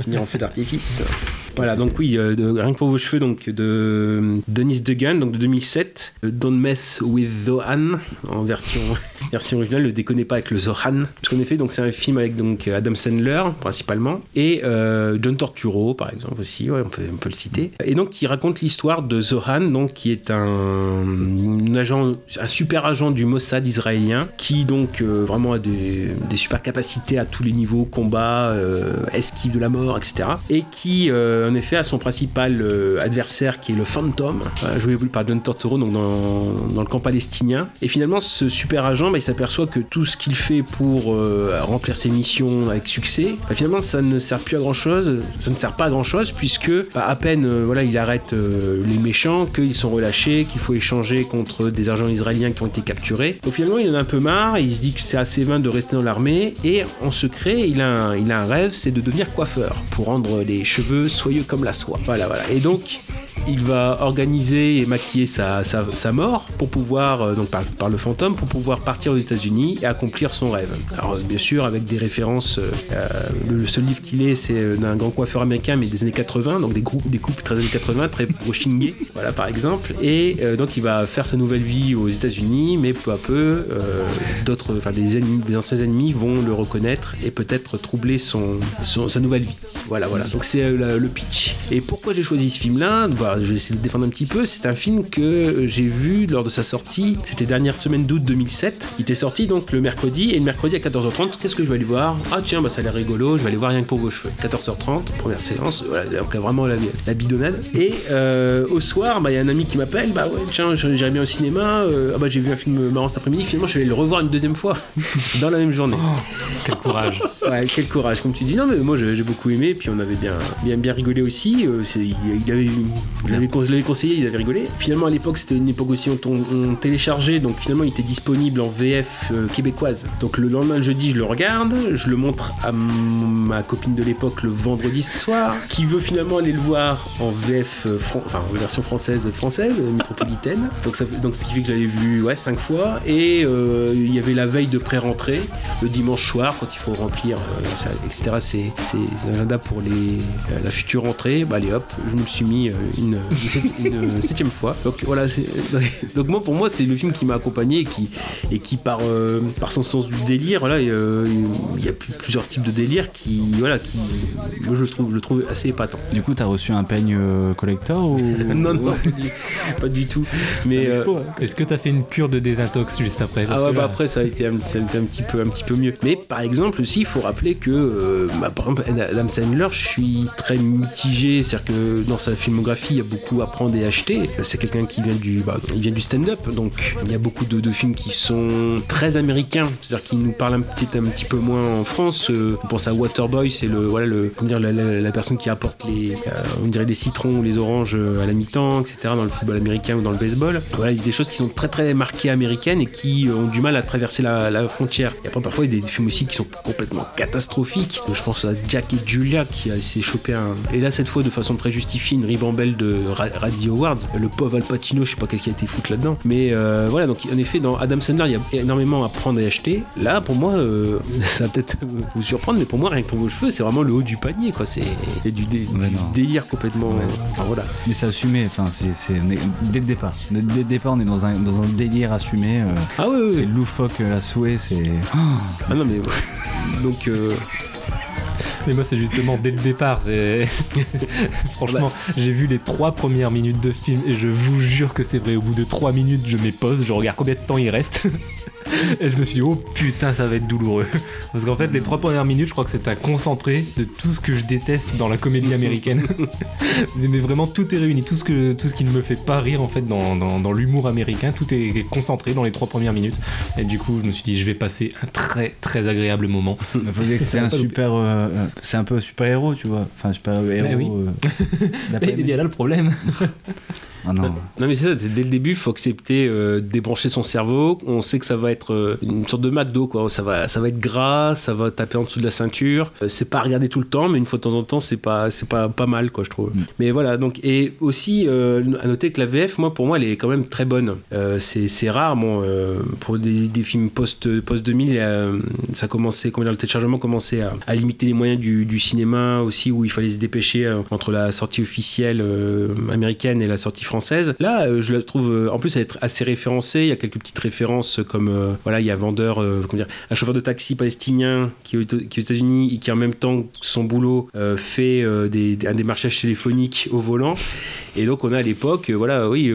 Finir en feu d'artifice. Voilà, donc oui, euh, de, rien que pour vos cheveux, donc de euh, Dennis Dugan, donc de 2007. euh, Don't Mess with Zohan, en version, version originale, ne déconnez pas avec le Zohan. Parce qu'en effet, donc c'est un film avec donc Adam Sandler, principalement, et John Torturo, par exemple, aussi, on, peut, on peut le citer. Et donc, qui raconte l'histoire de Zohan, donc, qui est un, agent, un super agent du Mossad israélien, qui donc vraiment a des, super capacités à tous les niveaux, combat, esquive de la mort, etc. Et qui, en effet, a son principal euh, adversaire qui est le Phantom, euh, joué par John Tortoro, donc dans, dans le camp palestinien. Et finalement, ce super agent, bah, il s'aperçoit que tout ce qu'il fait pour euh, remplir ses missions avec succès, bah, finalement, ça ne sert plus à grand chose. Ça ne sert pas à grand chose puisque bah, à peine, voilà, il arrête les méchants, qu'ils sont relâchés, qu'il faut échanger contre des agents israéliens qui ont été capturés. Donc finalement, il en a un peu marre. Il se dit que c'est assez vain de rester dans l'armée et en secret, il a un, il a un rêve, c'est de devenir coiffeur pour rendre les cheveux soyeux comme la soie. Voilà, voilà. Et donc, il va organiser et maquiller sa, sa, sa mort pour pouvoir, euh, donc par, le fantôme, pour pouvoir partir aux États-Unis et accomplir son rêve. Alors, euh, bien sûr, avec des références. euh, le, le seul livre qu'il est, c'est d'un grand coiffeur américain, mais des années 80, donc des, groupes, des coupes très années 80, très brochinguées, voilà, par exemple. Et donc, il va faire sa nouvelle vie aux États-Unis, mais peu à peu, d'autres, enfin, des, des anciens ennemis vont le reconnaître et peut-être troubler son, son- sa nouvelle vie. Voilà, voilà. Donc, c'est la- le Et pourquoi j'ai choisi ce film-là Bah, Je vais essayer de le défendre un petit peu. C'est un film que j'ai vu lors de sa sortie. C'était dernière semaine d'août 2007. Il était sorti donc le mercredi. Et le mercredi à 14h30, qu'est-ce que je vais aller voir Ah, tiens, bah, ça a l'air rigolo. Je vais aller voir rien que pour vos cheveux. 14h30, première séance. Voilà, donc vraiment la, la bidonnade. Et euh, au soir, bah, il y a un ami qui m'appelle. Bah ouais, tiens, j'irai bien au cinéma. Euh, ah, bah, j'ai vu un film marrant cet après-midi. Finalement, je vais aller le revoir une deuxième fois dans la même journée. quel courage. Ouais, quel courage, comme tu dis. Non, mais moi j'ai beaucoup aimé, puis on avait bien, bien, bien rigolé aussi. Euh, il, avait, je l'avais conseillé, ils avaient rigolé. Finalement, à l'époque, c'était une époque aussi on, on téléchargeait, donc finalement, il était disponible en VF euh, québécoise. Donc le lendemain, le jeudi, je le regarde, je le montre à ma copine de l'époque le vendredi soir, qui veut finalement aller le voir en VF, euh, enfin en version française, française, métropolitaine. Donc, ça, ce qui fait que je l'avais vu ouais, cinq fois. Et il y avait la veille de pré-rentrée, le dimanche soir, quand il faut remplir, ça, etc., ses agendas pour la future rentrée. Bah allez hop, je me le suis mis euh, une, une sept- une septième fois. Donc voilà, donc moi pour moi c'est le film qui m'a accompagné et qui, et qui par, euh, par son sens du délire, voilà, euh, il y a plus- plusieurs types de délire qui, voilà, qui, moi je le trouve, je le trouve assez épatant. Du coup, t'as reçu un peigne euh, collector ou? Non, non, pas du, pas du tout. Mais euh, Est-ce que t'as fait une cure de désintox juste après? Parce Ah ouais, que bah là- après ça a été un, ça a été un petit peu un petit peu mieux. Mais par exemple aussi, il faut rappeler que euh, bah, par exemple Adam Sandler, je suis très c'est-à-dire que dans sa filmographie, il y a beaucoup à prendre et acheter. C'est quelqu'un qui vient du bah, il vient du stand-up, donc il y a beaucoup de, films qui sont très américains, c'est-à-dire qui nous parlent un petit un petit peu moins en France. Euh, on pense à Waterboy, c'est le voilà le comment dire la, personne qui apporte les euh, on dirait des citrons ou les oranges euh, à la mi-temps, etc. dans le football américain ou dans le baseball. Voilà, il y a des choses qui sont très très marquées américaines et qui euh, ont du mal à traverser la, frontière. Et après parfois il y a des films aussi qui sont complètement catastrophiques. Je pense à Jack et Julia qui s'est chopé un et là cette fois de façon très justifiée une ribambelle de Ra- Razzie Awards. Le pauvre Al Pacino, je sais pas qu'est-ce qui a été foutu là-dedans. Mais euh, voilà donc en effet dans Adam Sandler il y a énormément à prendre et acheter. Là pour moi euh, ça va peut-être vous surprendre mais pour moi rien que pour vos cheveux c'est vraiment le haut du panier quoi. C'est du, dé- du délire complètement. enfin, voilà. Mais c'est assumé, enfin, c'est, dès le départ. Dès, dès le départ, on est dans un, dans un délire assumé. euh, Ah ouais, C'est loufoque à souhait, c'est. Ah non mais donc Mais moi, c'est justement dès le départ. Franchement, j'ai vu les trois premières minutes de film et je vous jure que c'est vrai. Au bout de trois minutes, je pause, je regarde combien de temps il reste. Et je me suis dit, oh putain, ça va être douloureux. Parce qu'en fait, les trois premières minutes, je crois que c'est un concentré de tout ce que je déteste dans la comédie américaine. Mais vraiment, tout est réuni. Tout ce, que, tout ce qui ne me fait pas rire, en fait, dans, dans- dans l'humour américain, tout est concentré dans les trois premières minutes. Et du coup, je me suis dit, je vais passer un très, très agréable moment. C'est un super. euh, euh, c'est un peu super héros, tu vois. Enfin, super héros. Eh oui. euh, bien là le problème. Ah non. Non mais c'est ça, c'est dès le début, faut accepter euh, de débrancher son cerveau. On sait que ça va être euh, une sorte de McDo quoi. Ça va, ça va être gras, ça va taper en dessous de la ceinture. Euh, c'est pas à regarder tout le temps, mais une fois de temps en temps, c'est pas, c'est pas, pas mal quoi, je trouve. Mais voilà, donc et aussi euh, à noter que la VF, moi pour moi, elle est quand même très bonne. Euh, c'est, c'est rare, bon, pour des, des films post post 2000, euh, ça commençait, comment dire, le téléchargement commençait à, à limiter les moyens du, du cinéma aussi, où il fallait se dépêcher entre la sortie officielle américaine et la sortie française. Là, euh, je la trouve euh, en plus être assez référencée. Il y a quelques petites références euh, comme voilà, il y a vendeur, comment dire, un chauffeur de taxi palestinien qui est, aux- est États-Unis et qui en même temps son boulot fait un démarchage téléphonique au volant. Et donc on a à l'époque, voilà, oui,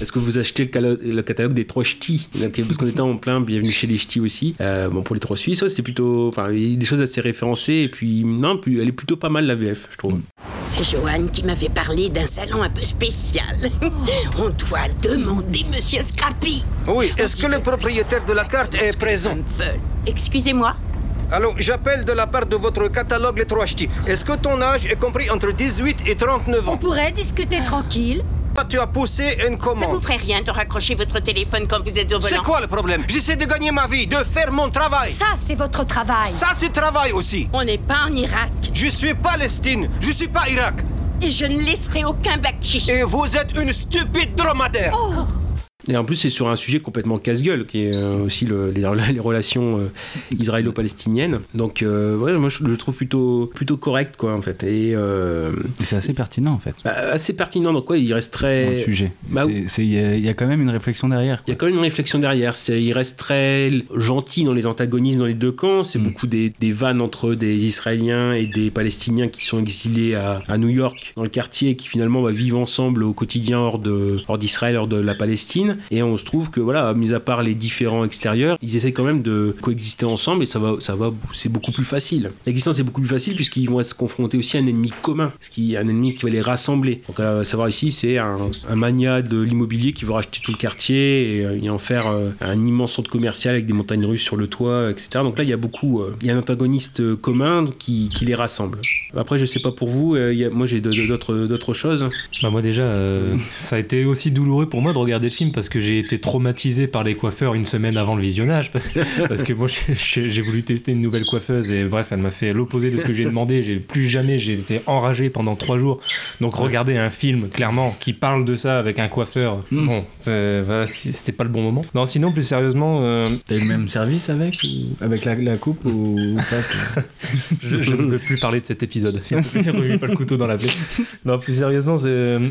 est-ce que vous achetez le, catalogue des trois ch'tis? Parce qu'on était en plein bienvenue chez les ch'tis aussi. Bon pour les trois Suisses, ouais, c'est plutôt, des choses assez référencées et puis non, elle est plutôt pas mal la VF, je trouve. C'est Joanne qui m'avait parlé d'un salon un peu spécial. On doit demander Monsieur Scrappy. Oui, est-ce que le propriétaire de la carte est présent Excusez-moi Allô, j'appelle de la part de votre catalogue Les Trois Ch'tis. Est-ce que ton âge est compris entre 18 et 39 ans? On pourrait discuter tranquille. Tu as poussé une Ça commande. vous ferait rien de raccrocher votre téléphone quand vous êtes au volant C'est quoi le problème? J'essaie de gagner ma vie, de faire mon travail. Ça, c'est votre travail. Ça, c'est travail aussi. On n'est pas en Irak. Je suis Palestine, je suis pas Irak. Et je ne laisserai aucun bakchich. Et vous êtes une stupide dromadaire. Oh. Et en plus, c'est sur un sujet complètement casse-gueule, qui est euh, aussi le- les, les relations euh, israélo-palestiniennes. Donc, euh, ouais, moi, je le trouve plutôt, plutôt correct, quoi, en fait. Et, euh, c'est assez pertinent, en fait. bah, assez pertinent. Donc, ouais, il reste très. Dans le sujet. Bah, Il y, a- il y a quand même une réflexion derrière. Il y a quand même une réflexion derrière. Il reste très gentil dans les antagonismes dans les deux camps. C'est beaucoup des, des vannes entre des Israéliens et des Palestiniens qui sont exilés à, à New York, dans le quartier, qui finalement bah, vivent ensemble au quotidien hors de hors d'Israël, hors de la Palestine. Et on se trouve que voilà, mis à part les différents extérieurs, ils essaient quand même de coexister ensemble et ça va, ça va, c'est beaucoup plus facile. L'existence est beaucoup plus facile puisqu'ils vont se confronter aussi à un ennemi commun, ce qui un ennemi qui va les rassembler. Donc à savoir ici, c'est un, un mania de l'immobilier qui veut racheter tout le quartier et, euh, et en faire euh, un immense centre commercial avec des montagnes russes sur le toit, etc. Donc là, il y a beaucoup, euh, il y a un antagoniste euh, commun qui, qui les rassemble. Après, je sais pas pour vous, euh, il y a- moi j'ai d'autres choses. Bah moi déjà, euh, ça a été aussi douloureux pour moi de regarder le film parce que j'ai été traumatisé par les coiffeurs une semaine avant le visionnage parce, parce que moi j'ai voulu tester une nouvelle coiffeuse et bref elle m'a fait l'opposé de ce que j'ai demandé. J'ai plus jamais j'ai été enragé pendant trois jours. Donc regarder un film clairement qui parle de ça avec un coiffeur, bon, c'est- voilà, c'était pas le bon moment. Non sinon plus sérieusement, euh, T'as eu le même service avec ou- avec la, la coupe ou, ou pas je, je ne veux plus parler de cet épisode. Si on pas le couteau dans la plaie. Non, plus sérieusement, je,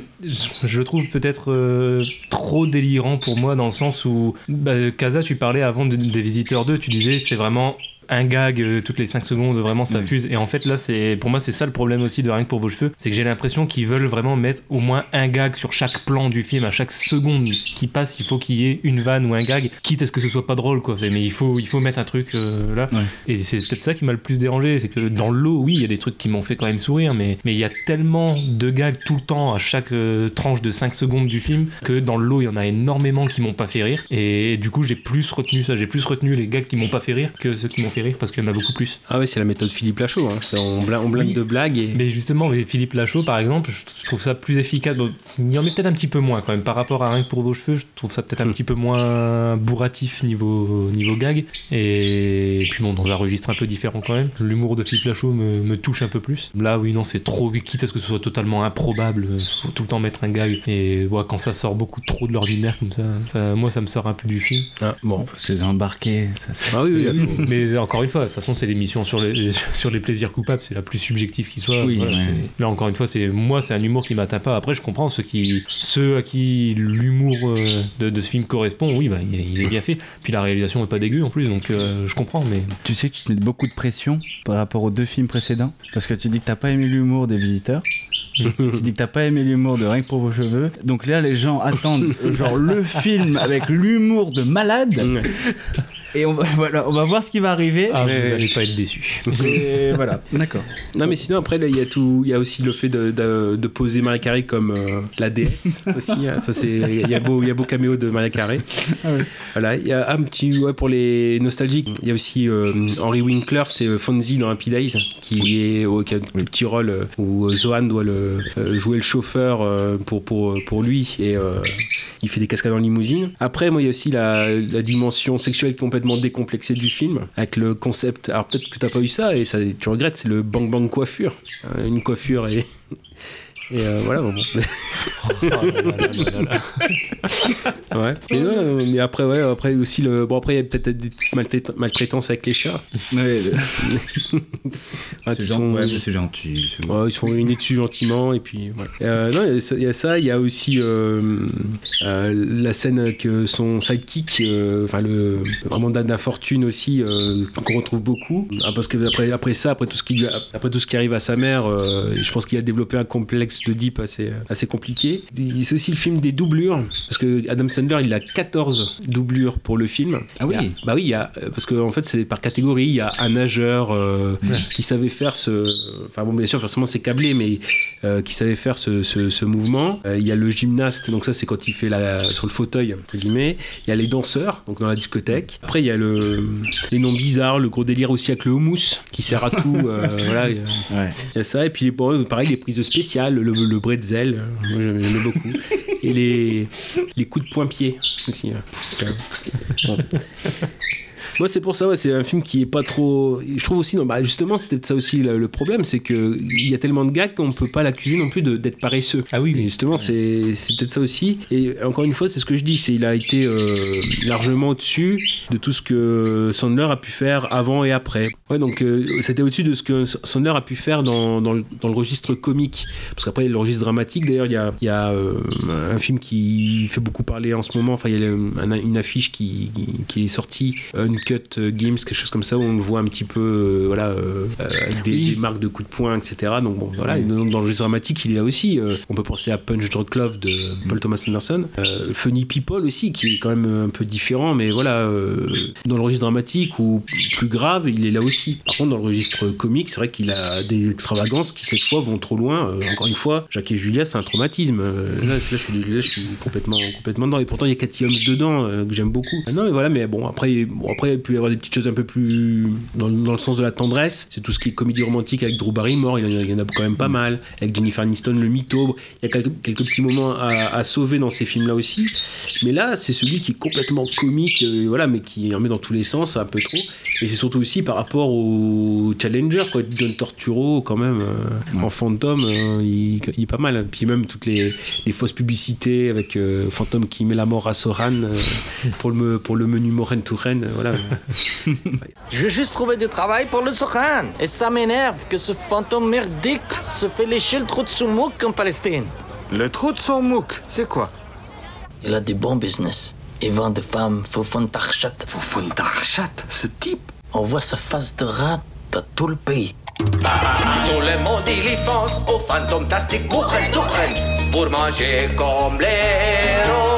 je trouve peut-être euh, trop délirant pour moi dans le sens où, bah, Kaza, tu parlais avant de- des Visiteurs 2, tu disais c'est vraiment un gag euh, toutes les 5 secondes, vraiment ça fuse. Et en fait, là, c'est pour moi, c'est ça le problème aussi de Rien que pour vos cheveux. C'est que j'ai l'impression qu'ils veulent vraiment mettre au moins un gag sur chaque plan du film. À chaque seconde qui passe, il faut qu'il y ait une vanne ou un gag, quitte à ce que ce soit pas drôle, quoi. Mais il faut, il faut mettre un truc euh, là. Et c'est peut-être ça qui m'a le plus dérangé. C'est que dans l'eau, oui, il y a des trucs qui m'ont fait quand même sourire, mais mais il y a tellement de gags tout le temps à chaque euh, tranche de 5 secondes du film que dans l'eau, il y en a énormément qui m'ont pas fait rire. Et du coup, j'ai plus retenu ça. J'ai plus retenu les gags qui m'ont pas fait rire que ceux qui m'ont fait rire parce qu'il y en a beaucoup plus. Ah ouais, c'est la méthode Philippe Lachaud. Hein. C'est- On, bla- on blinde de blagues et. Mais justement, mais Philippe Lachaud, par exemple, je je trouve ça plus efficace. Bon, il y en met peut-être un petit peu moins quand même par rapport à Rien que pour vos cheveux. Je trouve ça peut-être un petit peu moins bourratif niveau, niveau gag. Et puis bon, dans un registre un peu différent quand même. L'humour de Philippe Lachaud me, me touche un peu plus. Là, oui, non, c'est trop. Quitte à ce que ce soit totalement improbable, faut tout le temps mettre un gag. Et ouais, quand ça sort beaucoup trop de l'ordinaire comme ça, ça, moi, ça me sort un peu du film. Ah, bon. C'est embarqué. Ça, c'est- Ah oui, oui, là, faut- Encore une fois, de toute façon, c'est l'émission sur les, sur les plaisirs coupables, c'est la plus subjective qui soit. Oui, Voilà, ouais. c'est- Là, encore une fois, c'est moi, c'est un humour qui m'atteint pas. Après, je comprends ceux, qui, ceux à qui l'humour euh, de, de ce film correspond, oui, bah, il, est, il est bien fait. Puis la réalisation est pas dégueu en plus, donc euh, je comprends. Mais Tu sais que tu te mets beaucoup de pression par rapport aux deux films précédents parce que tu dis que t'as pas aimé l'humour des visiteurs. tu dis que t'as pas aimé l'humour de Rien que pour vos cheveux. Donc là, les gens attendent genre le film avec l'humour de malade. Et on va, voilà, on va voir ce qui va arriver. Ah, Mais- vous allez pas être déçus. Et voilà, d'accord. Non, mais sinon, après, là, il y a tout. Il y a aussi le fait de, de, de poser Maria Carré comme euh, la déesse aussi. hein. Ça, c'est. Il y a beau, il y a beau caméo de Maria Carré. Voilà. Il y a un petit. Ouais, pour les nostalgiques, il y a aussi euh, Henry Winkler, c'est euh, Fonzie dans Happy Days, qui, est, ouais, qui a un petit rôle où Zohan doit le, euh, jouer le chauffeur euh, pour, pour, pour lui et euh, il fait des cascades en limousine. Après, moi, il y a aussi la, la dimension sexuelle décomplexée du film, avec le concept. Alors, peut-être que t'as pas eu ça et ça, tu regrettes, c'est le bang bang coiffure. Euh, une coiffure et. Et euh, voilà, bon. ouais. Mais, non, mais après, ouais, après aussi, le... bon, après, il y a peut-être des petites maltraita- maltraitances avec les chats. Ouais, Ah, c'est sont- ouais, gentil. Ouais, ils se font réunir dessus gentiment et puis voilà. Euh, non, il y a ça- il y, a aussi euh, euh, la scène avec euh, son sidekick, euh, enfin le vraiment Dan d'infortune aussi euh, qu'on retrouve beaucoup. Ah, parce que après, après ça, après tout ce qui lui a- après tout ce qui arrive à sa mère, euh, je pense qu'il a développé un complexe de Deep assez assez compliqué. C'est aussi le film des doublures parce que Adam Sandler il a 14 doublures pour le film. Ah oui. A- bah oui, il y a parce que en fait c'est par catégorie. Il y a un nageur euh, qui savait faire ce, enfin bon bien sûr forcément c'est câblé, mais euh, qui savait faire ce, ce- ce mouvement. Euh, il y a le gymnaste, donc ça c'est quand il fait la sur le fauteuil entre guillemets. Il y a les danseurs, donc dans la discothèque. Après il y a le les noms bizarres, le gros délire aussi avec le houmous qui sert à tout. euh, voilà, il y a- il y a ça et puis pareil les prises spéciales, le, le bretzel, euh, moi j'aimais beaucoup. Et les, les coups de poing-pied aussi. hein. Moi, c'est pour ça, ouais, c'est un film qui est pas trop. Je trouve aussi, non, bah, justement, c'est peut-être ça aussi le, le problème, c'est qu'il y a tellement de gags qu'on peut pas l'accuser non plus d'être paresseux. Ah oui, justement, c'est c'est peut-être ça aussi. Et encore une fois, c'est ce que je dis, c'est il a été euh, largement au-dessus de tout ce que Sandler a pu faire avant et après. Ouais, donc euh, c'était au-dessus de ce que Sandler a pu faire dans, dans, le, dans le registre comique. Parce qu'après, le registre dramatique, d'ailleurs, il y a, il y a euh, un film qui fait beaucoup parler en ce moment. Enfin, il y a une affiche qui, qui, qui est sortie, Uncut Games, quelque chose comme ça, où on le voit un petit peu, euh, voilà, euh, euh, avec des, des marques de coups de poing, etc. Donc bon, voilà, dans, dans le registre dramatique, il est là aussi. Euh, on peut penser à Punch Drunk Love de Paul Thomas Anderson. Euh, Funny People aussi, qui est quand même un peu différent, mais voilà, euh, dans le registre dramatique ou plus grave, il est là aussi. Par contre, dans le registre comique, c'est vrai qu'il a des extravagances qui, cette fois, vont trop loin. Euh, encore une fois, Jacques et Julia, c'est un traumatisme. Euh, là, là, je suis, là, je suis complètement, complètement dedans. Et pourtant, il y a Cathy Holmes dedans, euh, que j'aime beaucoup. Ah non, mais voilà, mais bon, après, bon, après, il peut y avoir des petites choses un peu plus dans, dans le sens de la tendresse. C'est tout ce qui est comédie romantique avec Drew Barrymore, il y en a, il y en a quand même pas mal. Avec Jennifer Aniston, le mytho. Il y a quelques, quelques petits moments à, à sauver dans ces films-là aussi. Mais là, c'est celui qui est complètement comique, euh, voilà, mais qui en met dans tous les sens, un peu trop. Et c'est surtout aussi par rapport au Challenger, quoi. John Torturo, quand même, euh, en fantôme, euh, il, il est pas mal. Puis même toutes les, les fausses publicités avec Fantôme qui met la mort à Soran pour, le, me- pour le menu Moren voilà. Je veux juste trouver du travail pour le Soran. Et ça m'énerve que ce fantôme merdique se fait lécher le trou de Soumouk en Palestine. Le trou de son mouk, c'est quoi? Il a du bon business. Il vend des femmes Foufoun Tarchat. Foufoun Tarchat, ce type? On voit sa face de rat dans tout le pays. Tout le monde il y fonce au Mouchen Touchen pour manger comme les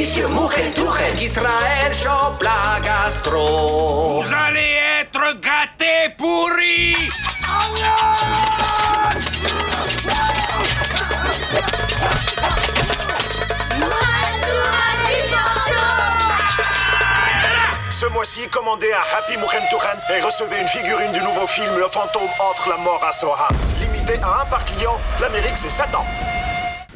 délicieux Mouchen Touchen. Israël chope la gastro. Vous allez être gâtés pourris Ce mois-ci, commandez un Happy Mouchen Touchen et recevez une figurine du nouveau film Le fantôme entre la mort à Sohan. Limité à un par client, l'Amérique c'est 7 ans.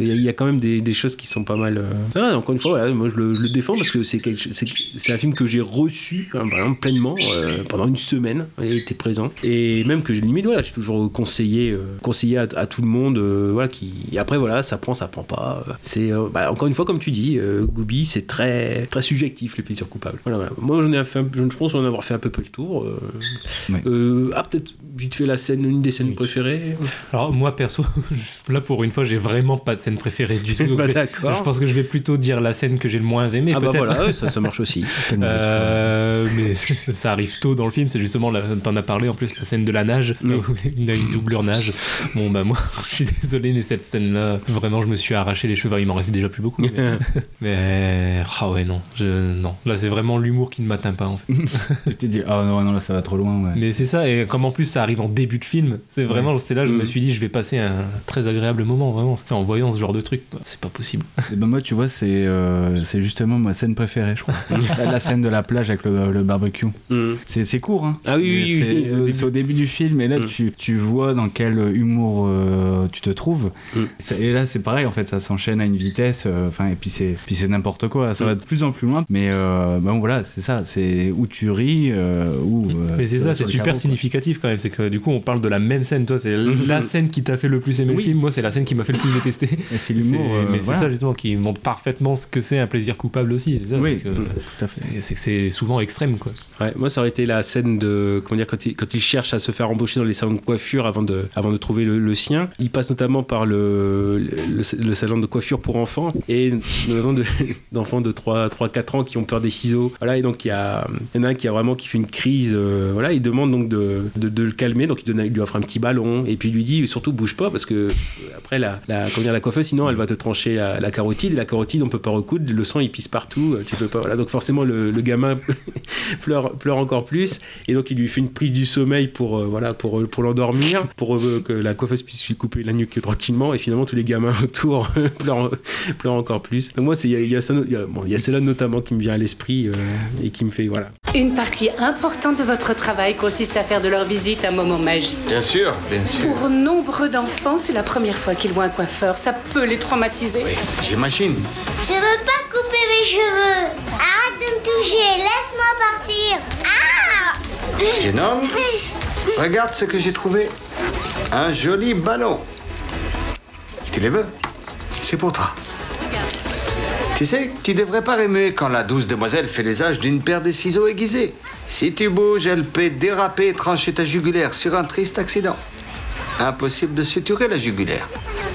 Il y, a- il y a quand même des, des choses qui sont pas mal. euh, Ah, encore une fois, voilà, moi je le, je le défends parce que c'est un film que j'ai reçu hein, pleinement euh, pendant une semaine. Il était présent et même que j'ai limite voilà, j'ai toujours conseillé, euh, conseillé à, à tout le monde. euh, voilà, qui et après voilà, ça prend, ça prend pas. euh, C'est euh, bah, encore une fois comme tu dis, euh, Gooby, c'est très très subjectif les plaisirs coupables. Voilà, voilà. Moi j'en ai fait, un- je pense en avoir fait un peu le tour. euh. Euh, ah peut-être vite fait la scène, une des scènes préférées. Alors moi perso, là pour une fois j'ai vraiment pas de scène préférée du tout. Bah, Je- d'accord. Je pense que je vais plutôt dire la scène que j'ai le moins aimée. Ah bah voilà, ouais, ça- ça marche aussi. Euh, mais ça arrive tôt dans le film. C'est justement, t'en as parlé en plus, la scène de la nage, là où il a une doublure nage. Bon bah moi, je suis désolé, mais cette scène-là, vraiment, je me suis arraché les cheveux. Il m'en restait déjà plus beaucoup. Mais, mais- ah ouais non, je, non. Là c'est vraiment l'humour qui ne m'atteint pas en fait. Tu t'es dit, ah non, non, là ça va trop loin. Ouais. Mais c'est ça, et comme en plus ça arrive en début de film, c'est vraiment, c'est là je me suis dit, je vais passer un très agréable moment, vraiment. C'était en voyant ce genre de truc, c'est pas possible. Et ben moi, tu vois, c'est euh, c'est justement ma scène préférée, je crois. la, la scène de la plage avec le, le barbecue. C'est c'est court, hein. Ah oui, oui, oui, c'est- oui, au début. C'est au début du film, et là, tu, tu vois dans quel humour euh, tu te trouves. Ça- Et là, c'est pareil, en fait, ça s'enchaîne à une vitesse. euh, Enfin, et puis c'est puis c'est n'importe quoi. Ça va de plus en plus loin. Mais euh, bon, voilà, c'est ça. C'est où tu ris, euh, ou. euh, Mais c'est ça, c'est super carreau, quoi. significatif quand même. C'est que du coup, on parle de la même scène. Toi, c'est la scène qui t'a fait le plus aimer le film. Moi, c'est la scène qui m'a fait le plus détester. Et c'est l'humour, euh, mais voilà. c'est ça justement qui montre parfaitement ce que c'est un plaisir coupable aussi. C'est ça, Oui, c'est que- tout à fait. c'est- C'est que c'est souvent extrême, quoi. Ouais, moi, ça aurait été la scène de. Comment dire, quand il, quand il cherche à se faire embaucher dans les salons de coiffure avant de, avant de trouver le, le sien. Il passe notamment par le, le, le salon de coiffure pour enfants et notamment de- d'enfants de 3-4 ans qui ont peur des ciseaux. Voilà, et donc il y, a, il y en a un qui a vraiment qui fait une crise. euh, voilà, il demande donc de, de, de le calmer. Donc il, donne, il lui offre un petit ballon et puis il lui dit surtout bouge pas parce que euh, après la, la, comment dire, la sinon elle va te trancher la, la carotide. Et la carotide, on peut pas recoudre. Le sang, il pisse partout. euh, Tu peux pas. Voilà, donc forcément, le, le gamin pleure, pleure encore plus. Et donc, il lui fait une prise du sommeil pour, euh, voilà, pour, euh, pour l'endormir, pour euh, que la coiffeuse puisse lui couper la nuque tranquillement. Et finalement, tous les gamins autour pleurent, pleurent encore plus. Donc, moi, c'est- il y a, y a ça- il y a- bon, il y a celle-là notamment qui me vient à l'esprit euh, et qui me fait. Voilà. Une partie importante de votre travail consiste à faire de leur visite un moment magique. Bien sûr, bien sûr. Pour nombreux d'enfants, c'est la première fois qu'ils voient un coiffeur. Ça peut les traumatiser. J'imagine. Je veux pas couper mes cheveux. Arrête de me toucher. Laisse-moi partir. Ah Jeune homme, regarde ce que j'ai trouvé. Un joli ballon. Tu les veux? C'est pour toi. Tu sais, tu devrais pas remuer quand la douce demoiselle fait les âges d'une paire de ciseaux aiguisés. Si tu bouges, elle peut déraper et trancher ta jugulaire sur un triste accident. Impossible de suturer la jugulaire.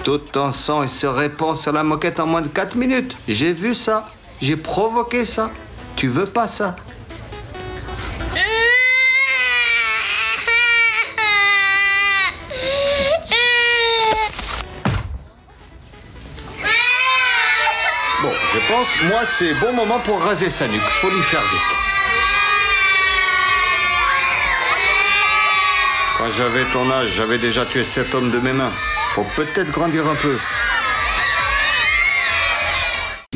Tout ton sang il se répand sur la moquette en moins de 4 minutes. J'ai vu ça. J'ai provoqué ça. Tu veux pas ça Bon, je pense, moi, c'est bon moment pour raser sa nuque. Faut lui faire vite. Quand j'avais ton âge, j'avais déjà tué sept hommes de mes mains. Faut peut-être grandir un peu.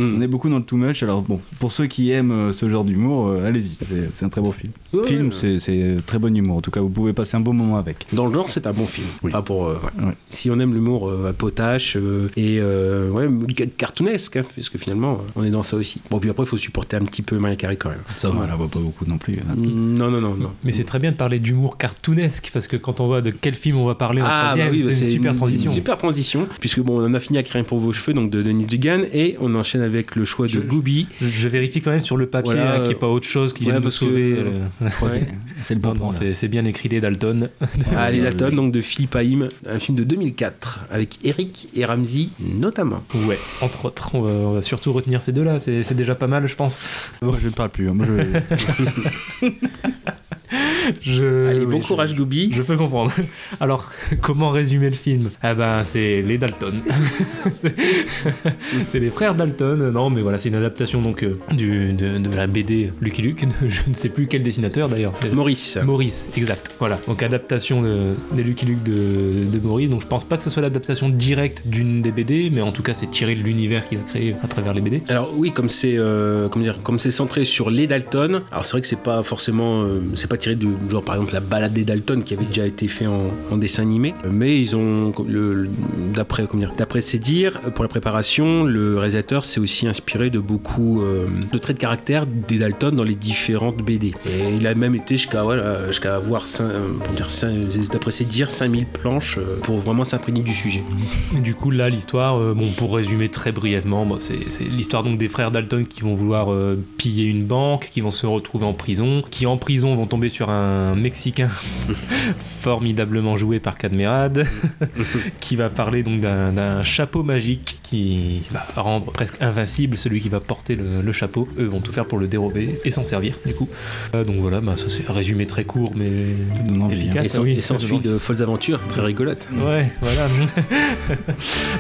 On est beaucoup dans le too much, alors bon, pour ceux qui aiment euh, ce genre d'humour, euh, allez-y, c'est- un très beau film. Ouais, film, c'est- très bon humour, en tout cas, vous pouvez passer un bon moment avec. Dans le genre, c'est un bon film. Pas pour, euh, ouais. Si on aime l'humour euh, potache euh, et euh, cartoonesque, hein, puisque finalement, euh, on est dans ça aussi. Bon, puis après, il faut supporter un petit peu Maria Carey quand même. Ça va, là, va pas beaucoup non plus. hein. Non, non, non, non. Mais c'est très bien de parler d'humour cartoonesque parce que quand on voit de quel film on va parler en Ah, troisième, bah oui, bah, c'est une super transition. super transition, puisque bon, on en a fini avec Rien pour vos cheveux, donc de Denis Dugan, et on enchaîne avec le choix de Gooby. Je, je vérifie quand même sur le papier Voilà, hein, qu'il n'y euh, ait pas autre chose qui ouais, parce que- sauver. euh. Ouais. C'est le Non, non, c'est bien écrit les Dalton. Ah, les Dalton, donc de Philippe Haïm, un film de 2004, avec Eric et Ramsey notamment. Ouais, entre autres. On va, on va surtout retenir ces deux-là. C'est c'est déjà pas mal, je pense. Moi, je ne parle plus. hein. Moi, je... Je, Allez, oui, bon je- courage, Gooby. Je peux comprendre. Alors, comment résumer le film? Eh ben, c'est les Dalton. C'est- les frères Dalton. Non, mais voilà, c'est une adaptation donc euh, du, de, de la BD Lucky Luke. Je ne sais plus quel dessinateur d'ailleurs. Maurice. Maurice, exact. Voilà. Donc adaptation de- des Lucky Luke de, de Maurice. Donc je pense pas que ce soit l'adaptation directe d'une des BD, mais en tout cas c'est tiré de l'univers qu'il a créé à travers les BD. Alors oui, comme c'est euh, comment dire, comme c'est centré sur les Dalton. Alors c'est vrai que c'est pas forcément, euh, c'est pas tiré de genre par exemple la balade des Dalton qui avait déjà été fait en, dessin animé, mais ils ont d'après d'après ses dires pour la préparation, le réalisateur s'est aussi inspiré de beaucoup euh, de traits de caractère des Dalton dans les différentes BD. Et il a même été jusqu'à voilà, jusqu'à avoir euh, d'après ses dires 5000 planches euh, pour vraiment s'imprégner du sujet. Et du coup, là, l'histoire, bon, pour résumer très brièvement, bon, c'est l'histoire donc des frères Dalton qui vont vouloir piller une banque, qui vont se retrouver en prison, qui en prison vont tomber sur un Mexicain formidablement joué par Cadmerade, qui va parler donc d'un chapeau magique qui va rendre presque invincible celui qui va porter le, le chapeau. Eux vont tout faire pour le dérober et s'en servir, du coup. Euh, donc voilà, bah, ça c'est un résumé très court, mais efficace. Et Ah oui, et s'ensuit de folles aventures très rigolotes. Ouais, voilà.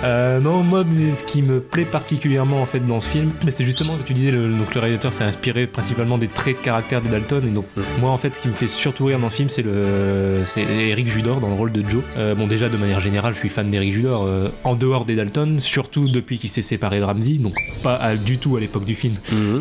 Euh, non, moi, ce qui me plaît particulièrement en fait dans ce film, mais c'est justement que tu disais, le, donc le réalisateur s'est inspiré principalement des traits de caractère des Dalton, et donc moi en fait, ce qui me fait surtout rire dans ce film, c'est le, c'est Eric Judor dans le rôle de Joe. Euh, bon, déjà de manière générale, je suis fan d'Eric Judor euh, en dehors des Dalton, surtout depuis qu'il s'est séparé de Ramsey, donc pas à- du tout à l'époque du film,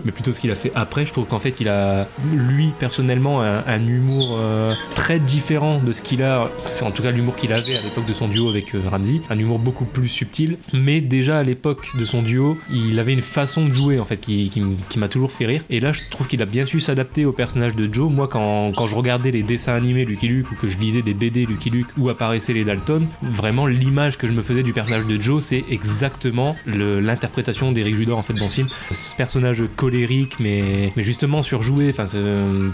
mais plutôt ce qu'il a fait après. Je trouve qu'en fait, il a lui personnellement un, un humour euh, très différent de ce qu'il a, c'est en tout cas l'humour qu'il avait à l'époque de son duo avec Ramsey, un humour beaucoup plus subtil, mais déjà à l'époque de son duo, il avait une façon de jouer en fait qui, qui m'a toujours fait rire. Et là, je trouve qu'il a bien su s'adapter au personnage de Joe. Moi, quand, quand je regardais les dessins animés Lucky Luke ou que je lisais des BD Lucky Luke où apparaissaient les Dalton, vraiment l'image que je me faisais du personnage de Joe, c'est exactement l'interprétation d'Eric Judor en fait dans ce film. Ce personnage colérique, mais, mais justement surjoué, enfin euh,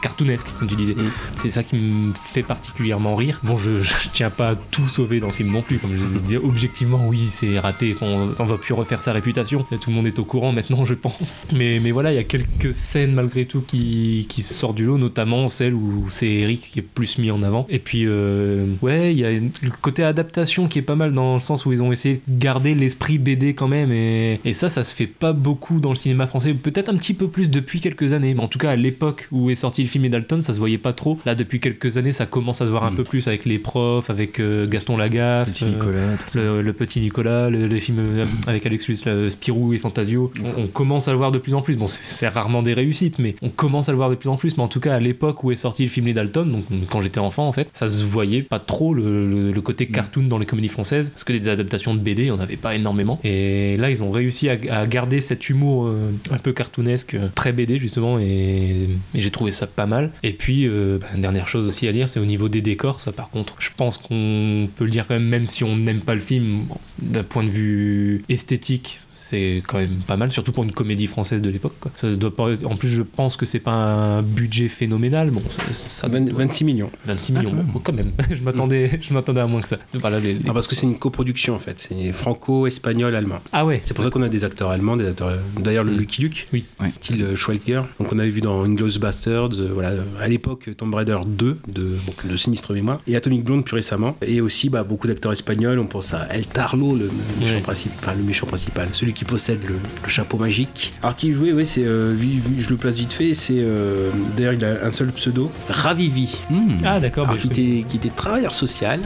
cartoonesque comme tu disais. C'est ça qui me fait particulièrement rire. Bon, je, je tiens pas à tout sauver dans le film non plus, comme je disais objectivement, oui, c'est raté, on, on va plus refaire sa réputation. Tout le monde est au courant maintenant, je pense. Mais, mais voilà, il y a quelques scènes malgré tout qui, qui sortent du lot, notamment celle où c'est Eric qui est plus mis en avant. Et puis, euh, ouais, il y a une- le côté adaptation qui est pas mal dans le sens où ils ont essayé de garder l'esprit BD quand même. Et, et ça, ça se fait pas beaucoup dans le cinéma français. Peut-être un petit peu plus depuis quelques années. Mais en tout cas, à l'époque où est sorti le film et Dalton, ça se voyait pas trop. Là, depuis quelques années, ça commence à se voir un peu plus avec les profs, avec euh, Gaston Lagaffe, Petit euh, Nicolas, tout le, le petit Nicolas, le- les films avec Alex là, Spirou et Fantasio. On, on commence à le voir de plus en plus. Bon, c'est rarement des réussites, mais on commence à le voir de plus en plus. Mais en tout cas, à l'époque où est sorti le film Les Dalton, donc quand j'étais enfant en fait, ça se voyait pas trop le, le- le côté cartoon dans les comédies françaises, parce que des adaptations de BD, on avait pas énormément. Et là, ils ont réussi à, à garder cet humour euh, un peu cartoonesque, euh, très BD justement, et, et j'ai trouvé ça pas mal. Et puis, euh, bah, dernière chose aussi à dire, c'est au niveau des décors, ça par contre, je pense qu'on peut le dire quand même, même si on n'aime pas le film, bon, d'un point de vue esthétique, c'est quand même pas mal, surtout pour une comédie française de l'époque. quoi. Ça doit pas être- En plus, je pense que c'est pas un budget phénoménal. Bon, ça, ça- 26 millions. 26 millions, bon, quand même. je m'attendais, je m'attendais à moins que ça. Voilà, les- les- Ah, parce que c'est une coproduction en fait, c'est franco-espagnol-allemand. Ah ouais. C'est pour ça qu'on a des acteurs allemands, des acteurs. D'ailleurs, le Lucky Luke, oui. style euh, Schweitzer. Donc on avait vu dans Inglourious Bastards, euh, voilà, à l'époque Tomb Raider 2 de, bon, de sinistre mémoire, et Atomic Blonde plus récemment. Et aussi bah, beaucoup d'acteurs espagnols. On pense à El Tarlo, le, le méchant, principal, le méchant principal, celui qui possède le, le chapeau magique. Alors qui jouait, oui, c'est, euh, je le place vite fait. C'est euh, d'ailleurs il a un seul pseudo, Ravivi. Ah d'accord. Bah, qui, était, qui était travailleur social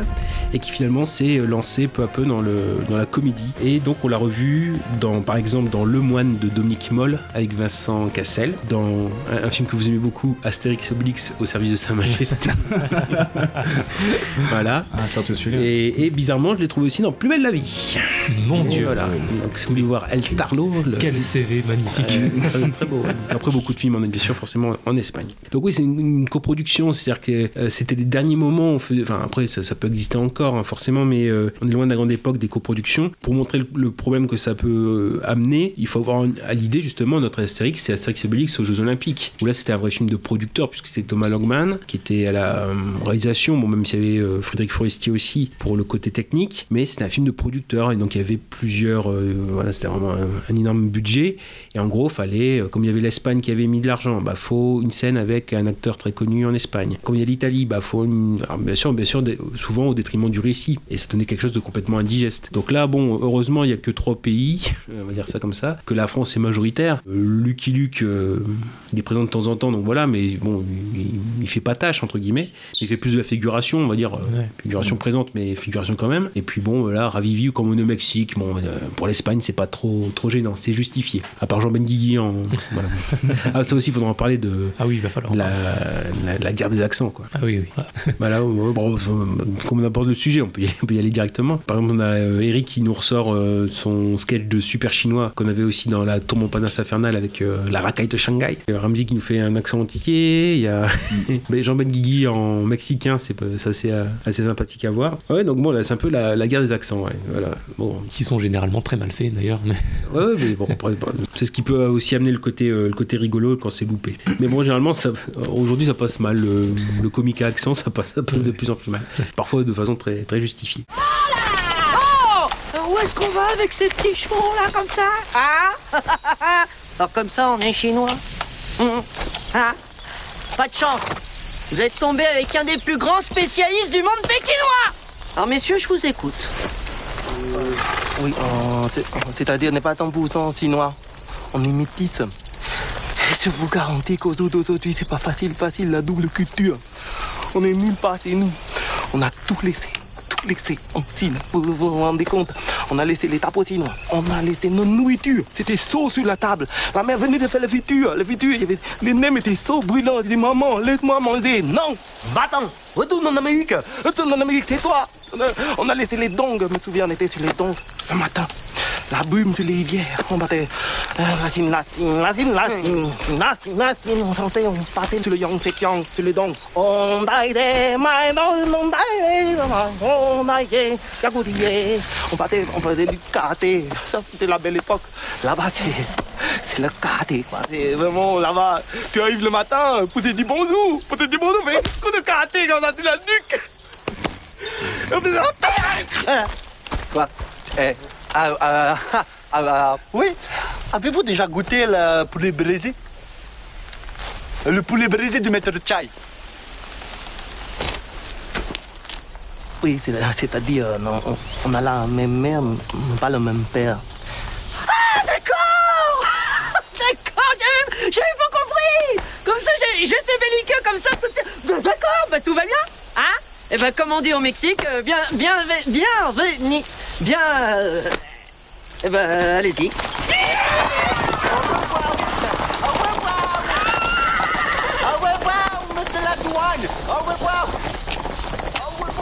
et qui finalement s'est lancé peu à peu dans, le, dans la comédie. Et donc on l'a revu dans, par exemple dans Le Moine de Dominique Moll avec Vincent Cassel, dans un, un film que vous aimez beaucoup, Astérix Obélix au service de Sa Majesté. voilà. Ah, surtout celui-là. Et, et bizarrement, je l'ai trouvé aussi dans Plus belle la vie. Mon Et Dieu. Voilà. Donc si vous voulez voir El Tarlo, le- Quel CV magnifique. euh, très, très beau. Après, beaucoup de films en bien sûr, forcément en Espagne. Donc oui, c'est une, une coproduction, c'est-à-dire que euh, c'était les derniers moments. on faisait- Enfin, après, ça, ça peut exister encore, hein, forcément, mais euh, on est loin de la grande époque des coproductions. Pour montrer le, le problème que ça peut euh, amener, il faut avoir à l'idée justement notre Astérix, c'est Astérix et Obélix aux Jeux Olympiques. Où là, c'était un vrai film de producteur, puisque c'était Thomas Langman qui était à la euh, réalisation. Bon, même s'il y avait euh, Frédéric Forestier aussi pour le côté technique, mais c'était un film de producteur et donc il y avait plusieurs. euh, voilà, c'était vraiment un, un énorme budget. Et en gros, fallait, euh, comme il y avait l'Espagne qui avait mis de l'argent, bah faut une scène avec un acteur très connu en Espagne. Comme il y a l'Italie, bah faut une... alors, bien sûr, bien sûr, souvent au détriment du récit. Et ça donnait quelque chose de complètement indigeste. Donc là, bon, heureusement, il y a que trois pays, on va dire ça comme ça, que la France est majoritaire. Euh, Lucky Luke, euh, il est présent de temps en temps, donc voilà, mais bon, il, il fait pas tâche entre guillemets. Il fait plus de la figuration, on va dire, euh, Ouais. figuration présente, mais figuration quand même. Et puis bon, là, Ravivi, comme on est au Mexique, bon, pour l'Espagne, c'est pas trop, trop gênant, c'est justifié. À part Jean Benguigui en. voilà. Ah, ça aussi, il faudra en parler de. Ah oui, il va falloir. La, la, la guerre des accents, quoi. Ah oui, oui. Bah là, euh, bon, euh, comme on aborde le sujet, on peut, y aller, on peut y aller directement. Par exemple, on a euh, Eric qui nous ressort euh, son sketch de super chinois qu'on avait aussi dans la Tour Montparnasse infernale avec euh, la racaille de Shanghai. Ramsey qui nous fait un accent entier. Il y a mais Jean Benguigui en mexicain, c'est euh, assez sympathique à voir. Ouais, donc bon, là, c'est un peu la, la guerre des accents. Ouais, voilà. Bon, Qui sont généralement très mal faits d'ailleurs. Ouais, ouais, mais bon, bon, c'est ce qui peut aussi amener le côté, euh, le côté rigolo quand c'est loupé. Mais bon, généralement, aujourd'hui, ça passe mal. Le, comique à accent, ça passe, de plus en plus mal. Parfois de façon très, très justifiée. Oh Oui est-ce qu'on va avec ces petits chevaux là comme ça? Hein Alors comme ça, on est chinois. Hum. Hein Pas de chance. Vous êtes tombé avec un des plus grands spécialistes du monde pékinois. Alors messieurs, je vous écoute. Oui, euh, c'est- c'est-à-dire n'est pas tant pour tant chinois. On est métis. Et je vous garantis qu'aujourd'hui, c'est pas facile, facile, la double culture? On est nulle part chez nous. On a tout laissé, laissé en Chine. Vous vous rendez compte On a laissé les tapots chinois. On a laissé nos nourritures. C'était chaud sur la table. Ma mère venait de faire la friture. La friture, les nems étaient chauds, brûlants. Je dis, maman, laisse-moi manger. Non, va-t'en. Retourne en Amérique. Retourne en Amérique, c'est toi. On a, laissé les dongs. Je me souviens, on était sur les dongs le matin. La brume sur les rivières. On battait Chine, la Chine, la Chine, la Chine. On battait sur le yang, c'est yang, sur les dongs. On daille des mains, on daille, on daille, yagourier. On battait, on faisait du karaté. Ça, c'était la belle époque. Là-bas, c'est, le karaté, quoi. C'est vraiment là-bas. Tu arrives le matin pour te dire bonjour, pour te dire bonjour, mais coup de karaté quand on a la nuque. On faisait un Quoi? Eh, ah, ah, ah, ah, ah, oui. Avez-vous déjà goûté le poulet braisé Le poulet braisé du maître Chai. Oui, c'est- c'est-à-dire, non, on, on a la même mère, mais pas le même père. Ah, d'accord D'accord, j'avais j'avais pas compris Comme ça, j'ai- j'étais belliqueux comme ça. tout- D'accord, bah tout va bien, hein? Et ben comme on dit au Mexique, euh, bien, bien, bien, bien, bien... Eh ben, euh, allez-y.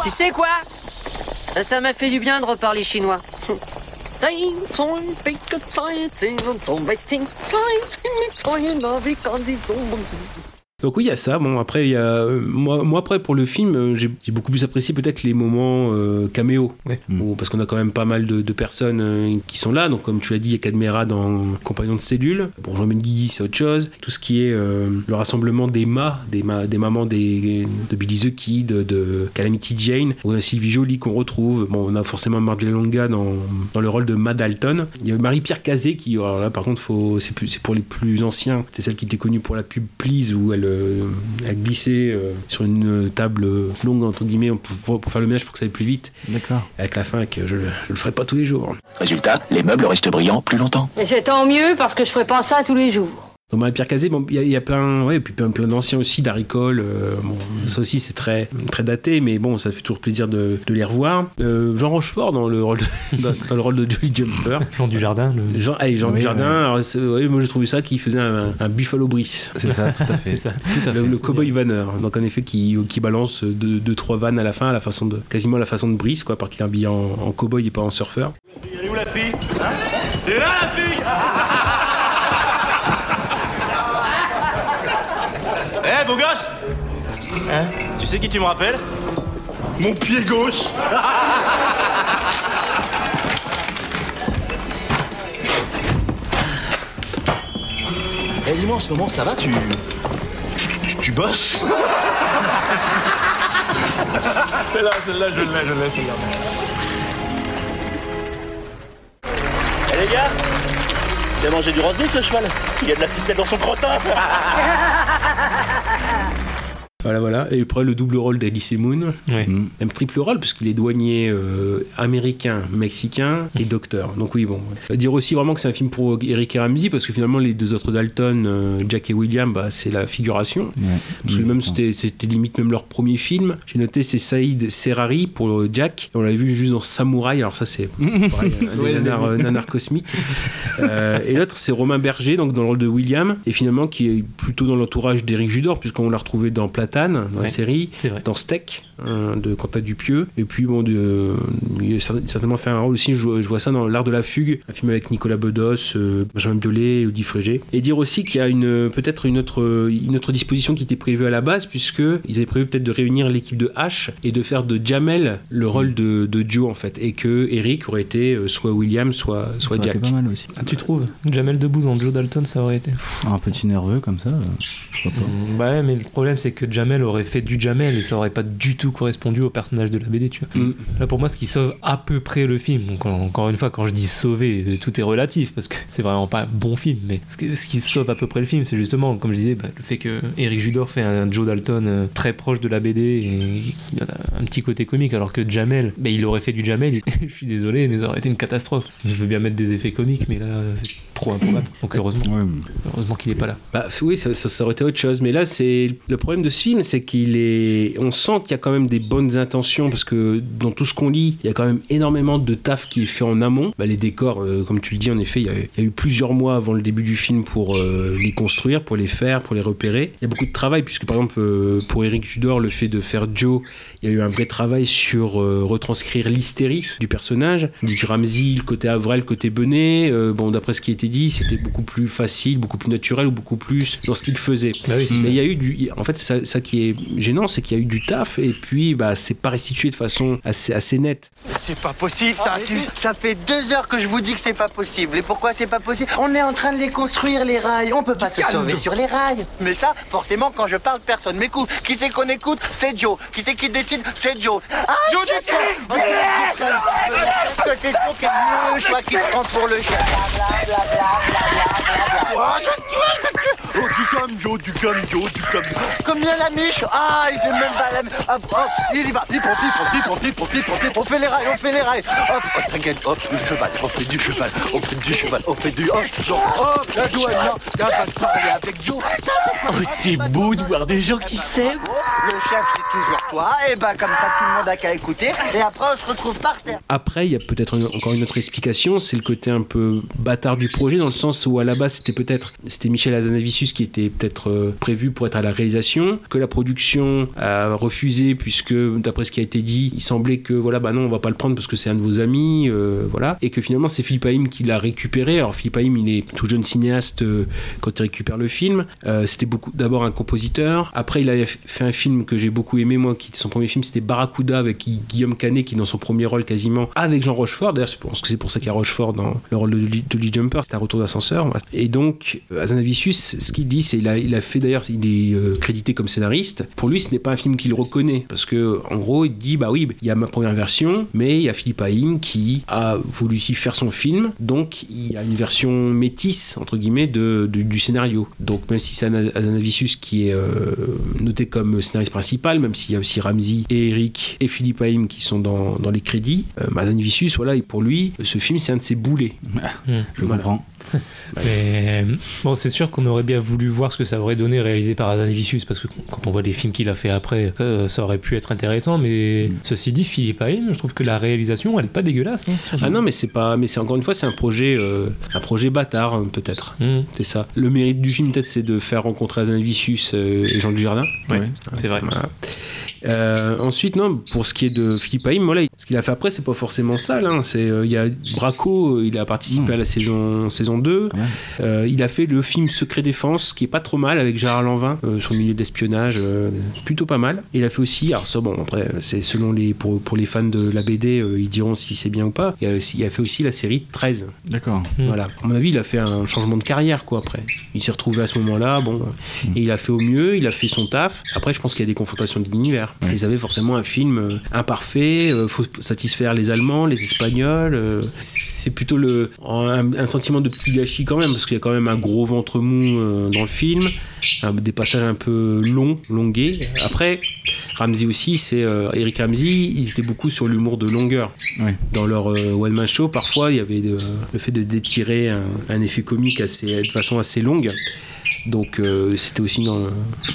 Tu sais quoi? Ça, Ça m'a fait du bien de reparler chinois. Donc oui, il y a ça. Bon, après, il y a euh, moi, moi après pour le film, euh, j'ai beaucoup plus apprécié peut-être les moments euh, caméo, Bon, parce qu'on a quand même pas mal de, de personnes euh, qui sont là. Donc comme tu l'as dit, il y a Cadmera dans Compagnon de cellule. Pour Jean Benguigui, c'est autre chose. Tout ce qui est euh, le rassemblement des ma, des, ma, des mamans des, de Billy the Kid, de Calamity Jane. On a Sylvie Joly qu'on retrouve. Bon, on a forcément Marjorie Longa dans, dans le rôle de Ma Dalton. Il y a Marie-Pierre Cazé qui, alors là par contre, faut, c'est pour les plus anciens. C'était celle qui était connue pour la pub Please où elle, euh, elle glissait euh, sur une table longue entre guillemets pour, pour faire le ménage pour que ça aille plus vite. D'accord. Avec la fin que je, je le ferai pas tous les jours. Résultat, les meubles restent brillants plus longtemps. Et c'est tant mieux parce que je ferai pas ça tous les jours. Donc Marie-Pierre Cazé, bon, il y, a- il y a plein, ouais, et puis plein, plein d'anciens aussi, Darry Cole, euh, bon, ça aussi c'est très, très daté, mais bon, ça fait toujours plaisir de, de les revoir. Euh, Jean Rochefort dans le rôle de, dans, dans le rôle de Jolly Jumper. Jean du Jardin. Jean, ah, et Jean Oui, du Jardin, ouais. ouais, moi j'ai trouvé ça qui faisait un, un Buffalo Brice. C'est ça, tout à fait. C'est ça. Tout à le, fait. le cowboy vanneur, donc en effet qui, qui balance deux, deux, trois vannes à la fin, à la façon de, quasiment à la façon de Brice, quoi, parce qu'il est habillé en, en cowboy et pas en surfeur. Elle est où la fille? Hein? Elle est là la fille? Beau gosse Hein Tu sais qui tu me rappelles Mon pied gauche. Eh dis-moi en ce moment ça va tu... Tu, tu bosses Celle-là, celle-là, je l'ai, je l'ai, celle-là. Eh les gars Il a mangé du roast beef ce cheval. Il y a de la ficelle dans son crottin Voilà, voilà. Et après, le double rôle d'Alice Moon. Un triple rôle, parce qu'il est douanier euh, américain, mexicain et docteur. Donc, oui, bon. Dire aussi vraiment que c'est un film pour Eric et Ramsey, parce que finalement, les deux autres Dalton, euh, Jack et William, bah, c'est la figuration. Parce que même c'était, c'était limite même leur premier film. J'ai noté, c'est Saïd Serrari pour euh, Jack. On l'avait vu juste dans Samouraï. Alors, ça, c'est un Ouais, nanars, le- euh, nanars cosmiques. Euh, et l'autre, c'est Romain Berger, donc dans le rôle de William. Et finalement, qui est plutôt dans l'entourage d'Éric Judor, puisqu'on l'a retrouvé dans Dans la série, dans Steak, euh, de Quentin Dupieux. Et puis, bon, de, il a cer- certainement fait un rôle aussi. Je, vois- je vois ça dans L'Art de la Fugue, un film avec Nicolas Bedos, euh, Benjamin Biolay, Audi Frégé. Et dire aussi qu'il y a une, peut-être une autre, une autre disposition qui était prévue à la base, puisque ils avaient prévu peut-être de réunir l'équipe de H et de faire de Jamel le rôle de, de Joe, en fait. Et que Eric aurait été euh, soit William, soit, soit Ça Jack. été pas mal aussi. Ah, tu trouves Jamel Debbouze en Joe Dalton, ça aurait été. Un petit nerveux comme ça, euh, je sais pas. Bah ouais, mais le problème c'est que Jamel aurait fait du Jamel et ça aurait pas du tout correspondu au personnage de la BD, tu vois. Mm. Là, pour moi, ce qui sauve à peu près le film, donc encore une fois, quand je dis sauver, euh, tout est relatif parce que c'est vraiment pas un bon film, mais ce qui, qui sauve à peu près le film, c'est justement, comme je disais, bah, le fait que Eric Judor fait un Joe Dalton euh, très proche de la BD et il a un petit côté comique, alors que Jamel, bah, il aurait fait du Jamel, je suis désolé, mais ça aurait été une catastrophe. Je veux bien mettre des effets comiques, mais là, c'est trop improbable. Donc heureusement, heureusement qu'il est pas là. Bah, oui, ça, ça, ça aurait été autre chose. Mais là, c'est le problème de ce c'est qu'il est. On sent qu'il y a quand même des bonnes intentions parce que dans tout ce qu'on lit, il y a quand même énormément de taf qui est fait en amont. Bah, les décors, euh, comme tu le dis, en effet, il y, a, il y a eu plusieurs mois avant le début du film pour euh, les construire, pour les faire, pour les repérer. Il y a beaucoup de travail puisque par exemple euh, pour Eric Judor, le fait de faire Joe, il y a eu un vrai travail sur euh, retranscrire l'hystérie du personnage, du Ramsey, le côté Avril, le côté Benet. Euh, bon, d'après ce qui a été dit, c'était beaucoup plus facile, beaucoup plus naturel ou beaucoup plus dans ce qu'il faisait. Bah oui, c'est Mais il y a eu du. En fait, c'est ça, ça qui est gênant, c'est qu'il y a eu du taf et puis bah, c'est pas restitué de façon assez, assez nette. C'est pas possible, ça. Ça fait deux heures que je vous dis que c'est pas possible. Et pourquoi c'est pas possible? On est en train de les construire, les rails. On peut pas se sauver sur les rails. Mais ça, forcément, quand je parle, personne m'écoute. Qui c'est qu'on écoute? C'est Joe. Qui c'est qui décide C'est Joe. Ah, Joe c'est Joe qui est le choix qui se prend pour le chien. Oh, je te tue, je te tue. Oh, tu calmes, Joe, tu calmes, Joe, tu calmes. Comme bien la miche. Ah, il fait même pas la miche. Hop, hop, il y va. On fait les rails, on fait les rails. Hop, oh, t'inquiète, hop, le cheval. On fait du cheval, on fait du cheval, on fait du hop, genre, hop, la douane, non. T'as pas de parler avec Joe. Oh, c'est beau de voir des gens qui s'aiment. Le chef, c'est toujours toi. Et ben, comme ça, tout le monde a qu'à écouter. Et après, on se retrouve par terre. Après, il y a peut-être encore une autre explication, c'est le côté un peu bâtard du projet, dans le sens où à la base c'était peut-être c'était Michel Azanavicius qui était peut-être euh, prévu pour être à la réalisation, que la production a refusé puisque d'après ce qui a été dit, il semblait que voilà bah non on va pas le prendre parce que c'est un de vos amis, euh, voilà, et que finalement c'est Philippe Haïm qui l'a récupéré. Alors Philippe Haïm il est tout jeune cinéaste euh, quand il récupère le film. C'était beaucoup d'abord un compositeur. Après il a fait un film que j'ai beaucoup aimé moi, qui était son premier film, c'était Barracuda avec Gui- Guillaume Canet qui est dans son premier rôle quasiment avec Jean Rochefort. D'ailleurs, je pense que c'est pour ça qu'il y a Rochefort dans le rôle de, Lee- Jumper. C'est un retour d'ascenseur. Et donc, Azanavicius, ce qu'il dit, c'est il a, il a fait d'ailleurs, il est euh, crédité comme scénariste. Pour lui, ce n'est pas un film qu'il reconnaît parce que en gros, il dit bah oui, il y a ma première version, mais il y a Philippe Haïm qui a voulu y faire son film. Donc, il y a une version métisse entre guillemets de, de- du scénario. Donc, même si c'est Ana- Azanavicius qui est euh, noté comme scénariste principal, même s'il y a aussi Ramsey et Eric et Philippe Haïm qui sont dans, dans les crédits, euh, Azanavicius, voilà, et pour lui, ce film, c'est un de ses boulets. Je comprends. Mais bon, c'est sûr qu'on aurait bien voulu voir ce que ça aurait donné réalisé par Azanavicius parce que quand on voit les films qu'il a fait après, euh, ça aurait pu être intéressant. Mais ceci dit, Philippe Haïm, je trouve que la réalisation, elle est pas dégueulasse. hein, Ah non, mais c'est pas, mais c'est encore une fois, c'est un projet, euh, un projet bâtard euh, peut-être. Mm. C'est ça. Le mérite du film peut-être, c'est de faire rencontrer Azanavicius euh, et Jean Dujardin. Ouais, c'est vrai. Voilà. Euh, ensuite, non, pour ce qui est de Philippe Haïm, voilà, ce qu'il a fait après, c'est pas forcément sale. hein. C'est, euh, il y a Braco, il a participé à la saison, saison 2. Euh, il a fait le film Secret Défense, qui est pas trop mal avec Gérard Lanvin euh, sur le milieu d'espionnage, euh, plutôt pas mal. Et il a fait aussi, alors ça, bon, après, c'est selon les, pour, pour les fans de la BD, euh, ils diront si c'est bien ou pas. Il a, aussi- il a fait aussi la série 13. D'accord. Voilà. À mon avis, il a fait un changement de carrière, quoi, après. Il s'est retrouvé à ce moment-là, bon, et il a fait au mieux, il a fait son taf. Après, je pense qu'il y a des confrontations Ils avaient forcément un film euh, imparfait, euh, faut satisfaire les Allemands, les Espagnols. euh, c'est plutôt le, un, un sentiment de petit gâchis quand même, parce qu'il y a quand même un gros ventre mou dans le film, des passages un peu longs, longués. Après, Ramsey aussi, c'est Eric Ramsey, ils étaient beaucoup sur l'humour de longueur. Dans leur one man show, parfois, il y avait de- le fait de d'étirer un, un effet comique assez, de façon assez longue. Donc euh, c'était aussi dans le,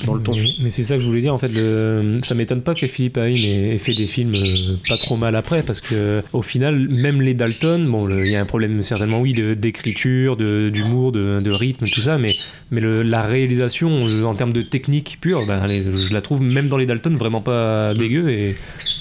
dans le ton. Mais, mais c'est ça que je voulais dire en fait. Le, ça m'étonne pas que Philippe Haïm ait, ait fait des films euh, pas trop mal après parce que au final, même les Dalton, bon, il y a un problème certainement oui de- d'écriture, de- d'humour, de, de rythme, tout ça, mais mais le- la réalisation euh, en termes de technique pure, ben, allez, je la trouve même dans les Dalton vraiment pas dégueu et,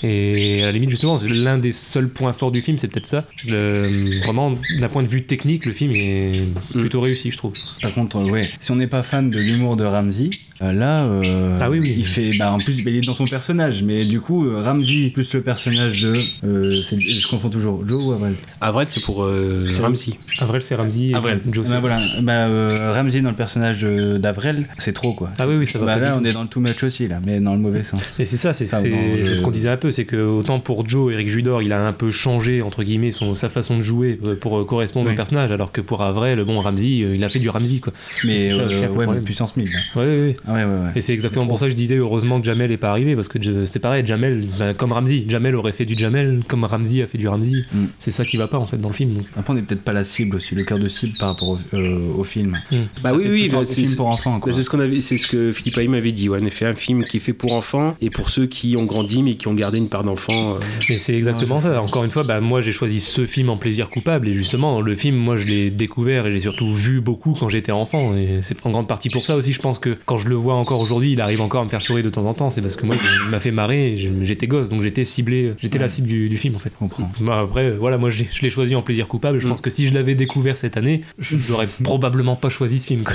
et à la limite justement c'est l'un des seuls points forts du film, c'est peut-être ça. Le- vraiment d'un point de vue technique, le film est plutôt réussi, je trouve. Par contre, ouais, si on n'est pas pas fan de l'humour de Ramsey, euh, là, euh, Ah oui, oui. il fait, bah, en plus, il est dans son personnage, mais du coup, euh, Ramsey plus le personnage de, euh, je confonds toujours, Joe ou Avril? Avril, c'est pour euh, C'est Ramsey. Avril, c'est Ramsey. Avril. Joe, Bah, voilà, bah, euh, Ramsey dans le personnage d'Avril, c'est trop quoi. Ah oui, oui, ça va Bah, pas là, on est dans le too much aussi là, mais dans le mauvais sens. Et c'est ça, c'est Enfin, c'est- dans le- c'est ce qu'on disait un peu, c'est que autant pour Joe, Eric Judor, il a un peu changé entre guillemets son, sa façon de jouer pour correspondre Oui. au personnage, alors que pour Avril, bon Ramsey, il a fait du Ramsey quoi. Mais ça euh, aussi un peu le ouais, mais puissance 1000. là. Ouais, ouais, ouais. Ah ouais, ouais, ouais. Et c'est exactement pour ça que je disais heureusement que Jamel est pas arrivé parce que c'est pareil, Jamel, comme Ramsey, Jamel aurait fait du Jamel comme Ramsey a fait du Ramsey. Mm. C'est ça qui va pas en fait dans le film. donc. Après, on est peut-être pas la cible aussi, le cœur de cible par rapport au, euh, au film. Bah Ça oui, oui, bah, un c'est film pour enfants. Bah, c'est ce c'est ce que Philippe Haïm avait dit. Ouais, en effet, un film qui est fait pour enfants et pour ceux qui ont grandi mais qui ont gardé une part d'enfant. euh, Et c'est exactement ça. Encore une fois, bah, moi j'ai choisi ce film en plaisir coupable et justement le film, moi je l'ai découvert et j'ai surtout vu beaucoup quand j'étais enfant et c'est en grande partie pour ça aussi. Je pense que quand je le vois encore aujourd'hui, il arrive encore à me faire sourire de temps en temps. C'est parce que moi il m'a fait marrer. J'étais gosse donc j'étais ciblé, j'étais la cible du, du film en fait. Comprends. Bah, après, euh, voilà, moi je l'ai choisi en plaisir coupable. Je pense que si je l'avais découvert cette année, je n'aurais probablement pas choisi ce film. quoi.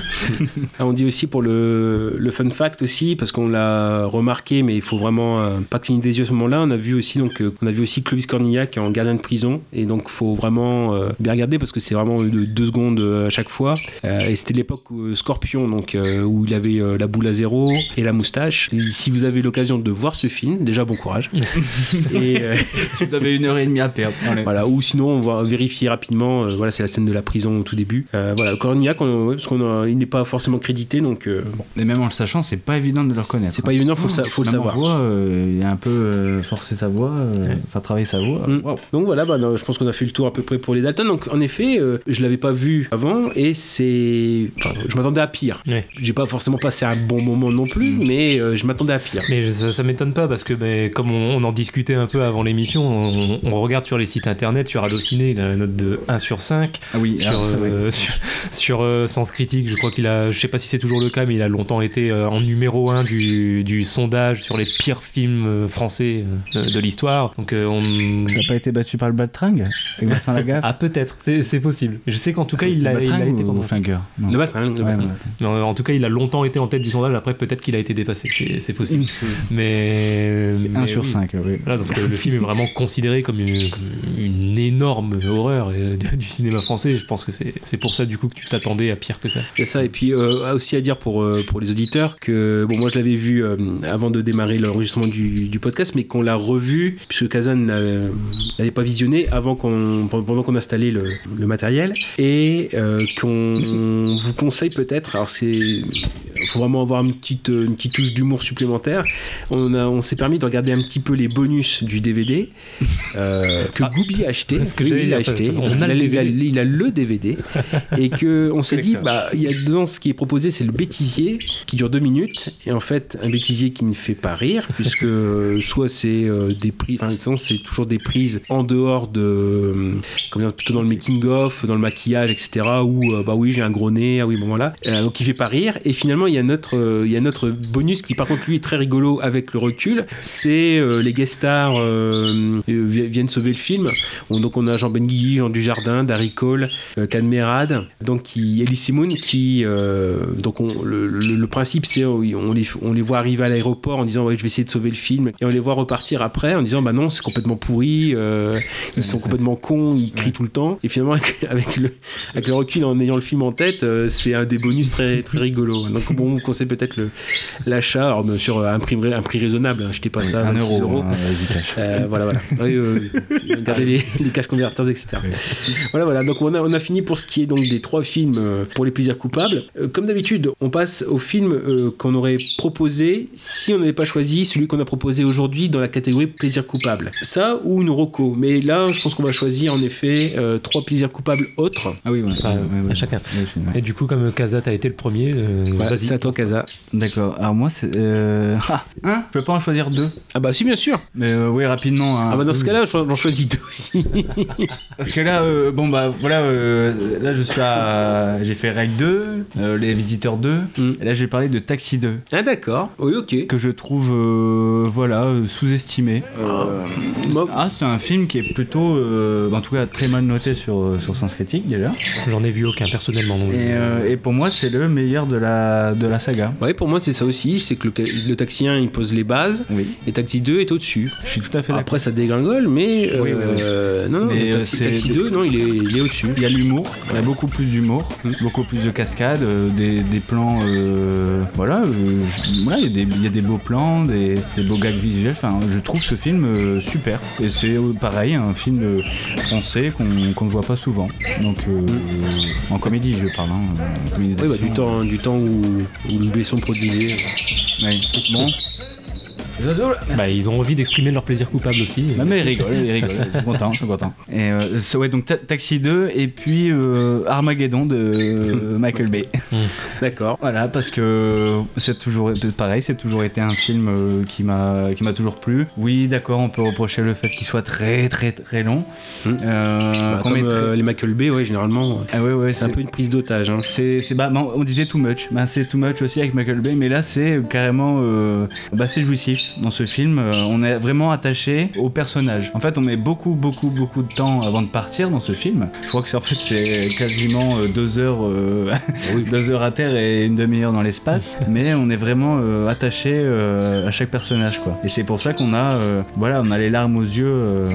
Ah, on dit aussi pour le, le fun fact aussi, parce qu'on l'a remarqué, mais il faut vraiment euh, pas cligner des yeux à ce moment-là. On a vu aussi donc euh, on a vu aussi Clovis Cornillac en gardien de prison, et donc faut vraiment euh, bien regarder parce que c'est vraiment de deux secondes à chaque fois. Et c'était l'époque où, euh, Scorpion, donc euh, où il avait euh, la boule à zéro et la moustache. Et si vous avez l'occasion de voir ce film, déjà bon courage. et euh, si vous avez une heure et demie à perdre. allez. voilà, ou sinon on va vérifier rapidement. euh, voilà, c'est la scène de la prison au tout début. Euh, voilà, Cornillac, on- ouais, parce qu'on a- il n'est pas forcément crédité, donc euh, bon. Et même en le sachant, c'est pas évident de le reconnaître. C'est pas évident, faut le sa- faut le Même en savoir. voix, euh, il a un peu euh, forcé sa voix, euh, enfin travailler sa voix. Mm. Donc voilà, bah, non, je pense qu'on a fait le tour à peu près pour les Dalton. Donc en effet, euh, je l'avais pas vu avant et c'est. Enfin, je m'attendais à pire. Ouais. J'ai pas forcément passé un bon moment non plus, mais euh, je m'attendais à pire. Mais ça, ça m'étonne pas parce que ben, comme on, on en discutait un peu avant l'émission, on, on regarde sur les sites internet, sur Allociné, il a une note de 1 sur 5. Ah oui, sur, c'est vrai. euh, sur, sur, euh, Sens Critique, je crois qu'il a, je sais pas si c'est toujours le cas, mais il a longtemps été euh, en numéro 1 du, du sondage sur les pires films français euh, de l'histoire. Donc euh, on... Ça n'a pas été battu par le Baltringue Avec Vincent Lagaffe Ah peut-être, c'est possible. Je sais qu'en tout cas il c'est a, il a Baltringue été pendant. Le Batrin, le Ouais, En tout cas, il a longtemps été en tête du sondage. Après, peut-être qu'il a été dépassé. C'est c'est possible. Mais, 1 mais sur oui. 5, oui. Voilà, donc le, film est vraiment considéré comme une, comme une énorme horreur euh, du, cinéma français. Je pense que c'est c'est pour ça du coup que tu t'attendais à pire que ça. A ça, et puis euh, aussi à dire pour, euh, pour les auditeurs que, bon, moi je l'avais vu euh, avant de démarrer l'enregistrement du, du podcast, mais qu'on l'a revu, puisque Kazan n'a- n'avait pas visionné avant qu'on, pendant qu'on installait le, le matériel, et euh, qu'on vous conseille peut-être, alors c'est. Il faut vraiment avoir une petite, une petite touche d'humour supplémentaire. On, a- on s'est permis de regarder un petit peu les bonus du DVD euh, que Goubi a acheté. ce que il a acheté. parce a- il a- DVD. il a le DVD et que on s'est dit bah il y a dedans ce qui est proposé c'est le bêtisier qui dure deux minutes et en fait un bêtisier qui ne fait pas rire puisque euh, soit c'est euh, des prises enfin c'est toujours des prises en dehors de euh, comment dire, plutôt dans le making of dans le maquillage etc où euh, bah oui j'ai un gros nez ah oui bon voilà Euh, donc il fait pas rire. Et finalement il y a notre euh, il y a notre bonus qui par contre lui est très rigolo avec le recul. C'est euh, les guest stars euh, euh, vi- viennent sauver le film. On- donc on a Jean Benguigui Jean Dujardin Darry Cole euh, Cadmerade donc qui Elie Simoun qui euh, donc on- le, le- le principe c'est euh, on les on les voit arriver à l'aéroport en disant ouais je vais essayer de sauver le film. Et on les voit repartir après en disant bah non c'est complètement pourri euh, ils sont complètement cons ils crient tout le temps. Et finalement avec, avec le avec le recul en ayant le film en tête euh, c'est un des bonus très très rigolo donc bon on vous conseille peut-être le l'achat alors bien sûr à un prix, un prix raisonnable hein, achetez pas ça à un 26 euro, euros hein, euh, voilà, voilà. Oui, euh, regardez les, les cash converters, etc. Voilà, voilà. Donc on a, on a fini pour ce qui est donc des trois films euh, pour les plaisirs coupables. Euh, comme d'habitude, on passe au film euh, qu'on aurait proposé si on n'avait pas choisi celui qu'on a proposé aujourd'hui dans la catégorie plaisir coupable. Ça ou une roco. Mais là, je pense qu'on va choisir en effet euh, trois plaisirs coupables autres. Ah oui, ouais, Ah, ouais, ouais, à ouais. chacun. Et du coup, comme Kazat a été le premier, euh, Voilà, vas-y, C'est à toi, Kaza. D'accord. Alors moi, c'est... Euh... Ah, hein Je peux pas en choisir deux Ah bah si, bien sûr. Mais euh, oui, rapidement. hein. Ah bah dans ce cas-là, j'en choisis deux aussi. Parce que là, euh, bon bah voilà, euh, là je suis à... J'ai fait Règle 2, euh, Les Visiteurs 2, et là j'ai parlé de Taxi 2. Ah d'accord, oui ok. Que je trouve, euh, voilà, euh, sous-estimé. Euh, ah, c'est un film qui est plutôt, euh, en tout cas très mal noté sur, euh, sur Sens Critique déjà. J'en ai vu aucun personnellement. Donc Et, euh, et pour moi, c'est le meilleur de la, de la saga. Ouais, pour moi c'est ça aussi, c'est que le, le Taxi 1 il pose les bases, et Taxi 2 est au-dessus. Je suis tout à fait d'accord. Après ça dégringole, mais Oui, oui, oui. euh, non, non, Mais, le euh, Taxi, c'est- Taxi 2, non, il est, il est au-dessus. Il y a l'humour, il y a beaucoup plus d'humour, Mm. beaucoup plus de cascades, euh, des, des plans, euh, voilà, euh, je- il y, a des- il y a des beaux plans, des, des beaux gags visuels. Enfin, je trouve ce film euh, super. Et c'est euh, pareil, un film euh, français qu'on qu'on ne voit pas souvent. Donc euh, en comédie, je parle. Hein, en comédie Oui, bah, du temps, du temps où, où Louis Besson produisait. Ouais. Bon. Bah, ils ont envie d'exprimer leur plaisir coupable aussi. Non mais ils rigolent, ils rigolent, ils sont contents, ils sont contents. Et euh, ouais, donc Ta- Taxi 2 et puis euh, Armageddon de euh, Michael Bay. D'accord. Voilà, parce que c'est toujours pareil, c'est toujours été un film euh, qui m'a qui m'a toujours plu. Oui, d'accord, on peut reprocher le fait qu'il soit très très très long. Euh, Bah, comme euh, les Michael Bay, ouais, généralement, Ah ouais, ouais, c'est un peu une prise d'otage. Hein. C'est, bah, on disait too much. Bah, c'est too much aussi avec Michael Bay, mais là c'est carrément, euh, bah, c'est jouissif dans ce film. Euh, on est vraiment attaché au personnage. En fait, on met beaucoup, beaucoup, beaucoup de temps avant de partir dans ce film. Je crois que c'est en fait c'est quasiment euh, deux heures, euh, deux heures à terre et une demi-heure dans l'espace. mais on est vraiment euh, attaché à chaque personnage, quoi. Et c'est pour ça qu'on a, voilà, on a les larmes aux yeux.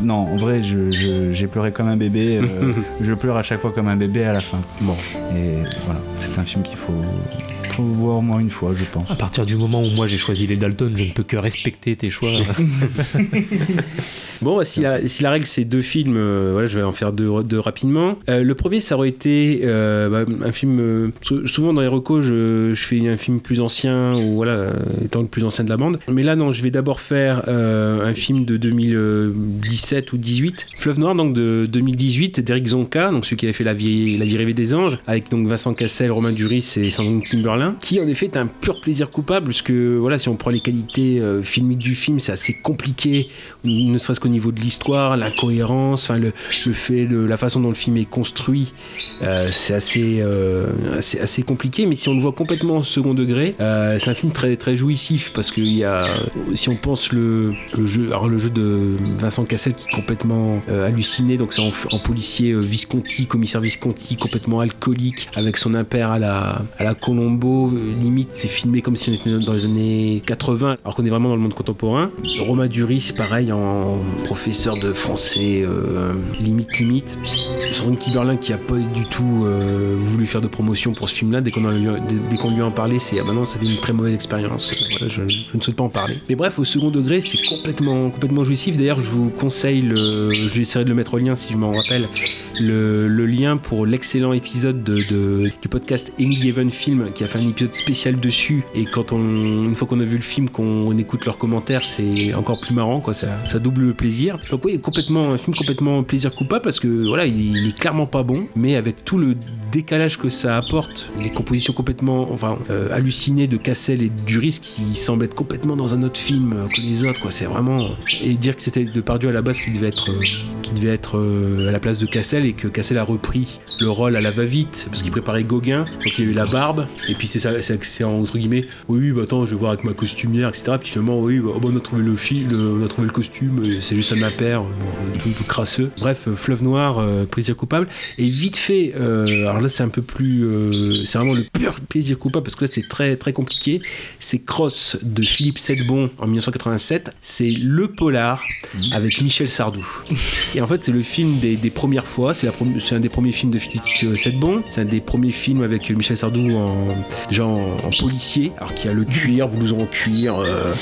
Non, en vrai, je- je- j'ai pleuré comme un bébé. je pleure à chaque fois comme un bébé à la fin. Bon. Et voilà, c'est un film qu'il faut, faut voir au moins une fois, je pense. À partir du moment où moi j'ai choisi les Dalton, je ne peux que respecter tes choix. Bon, bah, si la, si la règle c'est deux films, euh, voilà, je vais en faire deux, deux rapidement. Euh, le premier, ça aurait été euh, bah, un film. euh, sou- souvent dans les recos, je, je fais un film plus ancien ou voilà, étant le plus ancien de la bande. Mais là, non, je vais d'abord faire euh, un film de 2017 ou 18, Fleuve Noir, donc de 2018, d'Eric Zonka, donc celui qui avait fait La vie, la vie rêvée des anges, avec donc Vincent Cassel, Romain Duris et Sandrine Qui en effet est un pur plaisir coupable, parce que voilà, si on prend les qualités euh, filmiques du film, c'est assez compliqué, ne serait-ce qu'au niveau de l'histoire, l'incohérence, enfin le, fait, la façon dont le film est construit, euh, c'est assez, euh, assez, assez compliqué. Mais si on le voit complètement au second degré, c'est un film très, très jouissif parce qu'il y a, si on pense le, jeu, alors le jeu de Vincent Cassel qui est complètement halluciné, donc c'est en, policier Visconti, commissaire Visconti, complètement alcoolique, avec son impère à la, à la Colombo, euh, limite c'est filmé comme si on était dans les années 80, alors qu'on est vraiment dans le monde contemporain. Romain Duris, pareil, en professeur de français, euh, limite limite. Sandrine Kiberlin qui a pas du tout euh, voulu faire de promotion pour ce film-là, dès qu'on lui lui a en parlé, c'est ah bah non, c'était une très mauvaise expérience. Je, je ne souhaite pas en parler. Mais bref, au second degré, c'est complètement, complètement jouissif. D'ailleurs, je vous conseille, le, j'essaierai de le mettre au lien si je m'en rappelle, le, lien pour l'excellent épisode de, de- du podcast Any Given Film qui a fait un épisode spécial dessus. Et quand on, une fois qu'on a vu le film, qu'on on écoute leurs commentaires, c'est encore plus marrant, quoi. Ça, double le plaisir. Donc oui, complètement, un film complètement plaisir coupable parce que voilà, il, est clairement pas bon, mais avec tout le décalage que ça apporte, les compositions complètement, enfin, euh, hallucinées de Cassel et Duris qui semblent être complètement dans un autre film que les autres, quoi. C'est vraiment et dire que c'était Depardieu à la base qui devait être, euh, qui devait être euh, à la place de Cassel et que Cassel a repris le rôle à la va-vite parce qu'il préparait Gauguin, donc il y avait la barbe et puis c'est ça, c'est entre guillemets, oui, bah attends, je vais voir avec ma costumière, etc. Puis finalement, oui, bah, oh, bah, on a trouvé le fil, on a trouvé le costume, c'est juste un paire, bon, tout, tout crasseux. Bref, euh, Fleuve Noir, euh, plaisir coupable. Et vite fait, euh, alors là c'est un peu plus, euh, c'est vraiment le pur plaisir coupable parce que là c'est très très compliqué. C'est Cross de Philippe Sedbon en 1987. C'est le polar avec Michel Sardou. Et en fait c'est le film des, des premières fois. C'est un des premiers films de Philippe euh, Sedbon. C'est un des premiers films avec euh, Michel Sardou en déjà en, policier, alors qu'il a le cuir, blouson en cuir, euh,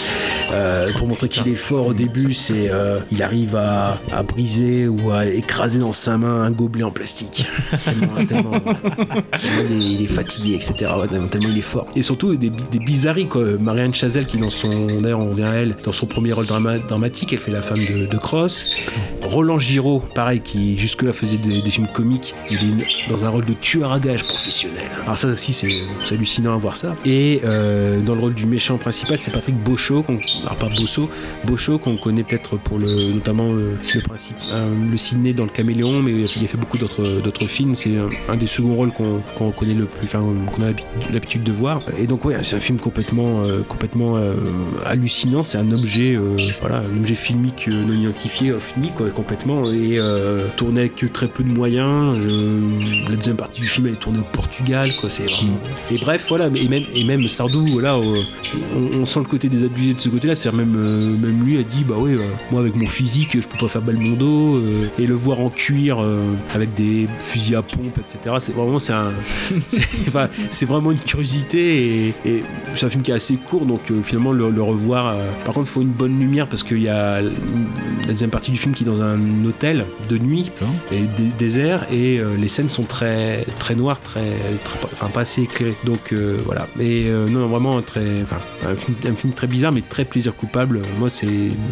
euh, pour montrer qu'il est fort au début. C'est euh, il arrive à, briser ou à écraser dans sa main un gobelet en plastique. Tellement, il, est, fatigué, etc. Tellement, il est fort. Et surtout des, bi- des bizarreries, quoi. Marianne Chazelle, qui dans son. On revient à elle, dans son premier rôle drama- dramatique, elle fait la femme de, Cross. Roland Giraud, pareil, qui jusque-là faisait des, des films comiques, il est dans un rôle de tueur à gages professionnel. Alors, ça aussi, c'est hallucinant. À voir ça. Et euh, dans le rôle du méchant principal, c'est Patrick Beauchot, alors pas Bosso, Beauchot qu'on connaît peut-être pour le, notamment euh, le principe, euh, le ciné dans le Caméléon, mais il a fait beaucoup d'autres films. C'est un, des seconds rôles qu'on connaît le plus, enfin qu'on a l'habi- l'habitude de voir. Et donc ouais, c'est un film complètement complètement hallucinant. C'est un objet, voilà, un objet filmique non identifié, ovni quoi, complètement, et tourné avec très peu de moyens. La deuxième partie du film elle est tournée au Portugal, quoi. C'est. Et bref, voilà, mais- et même et même Sardou, euh, on, on sent le côté désabusé de ce côté-là. C'est même euh, même lui a dit bah ouais, euh, moi avec mon physique, je peux pas faire Belmondo euh, et le voir en cuir euh, avec des fusils à pompe, etc. C'est vraiment c'est un vraiment une curiosité et, et c'est un film qui est assez court donc finalement le, le revoir par contre il faut une bonne lumière parce qu'il y a la deuxième partie du film qui est dans un hôtel de nuit et dé- désert et les scènes sont très très noires très, très- enfin pas assez éclairées donc euh, voilà. Et euh, non vraiment un très enfin un film, un film très bizarre mais très plaisir coupable. Moi c'est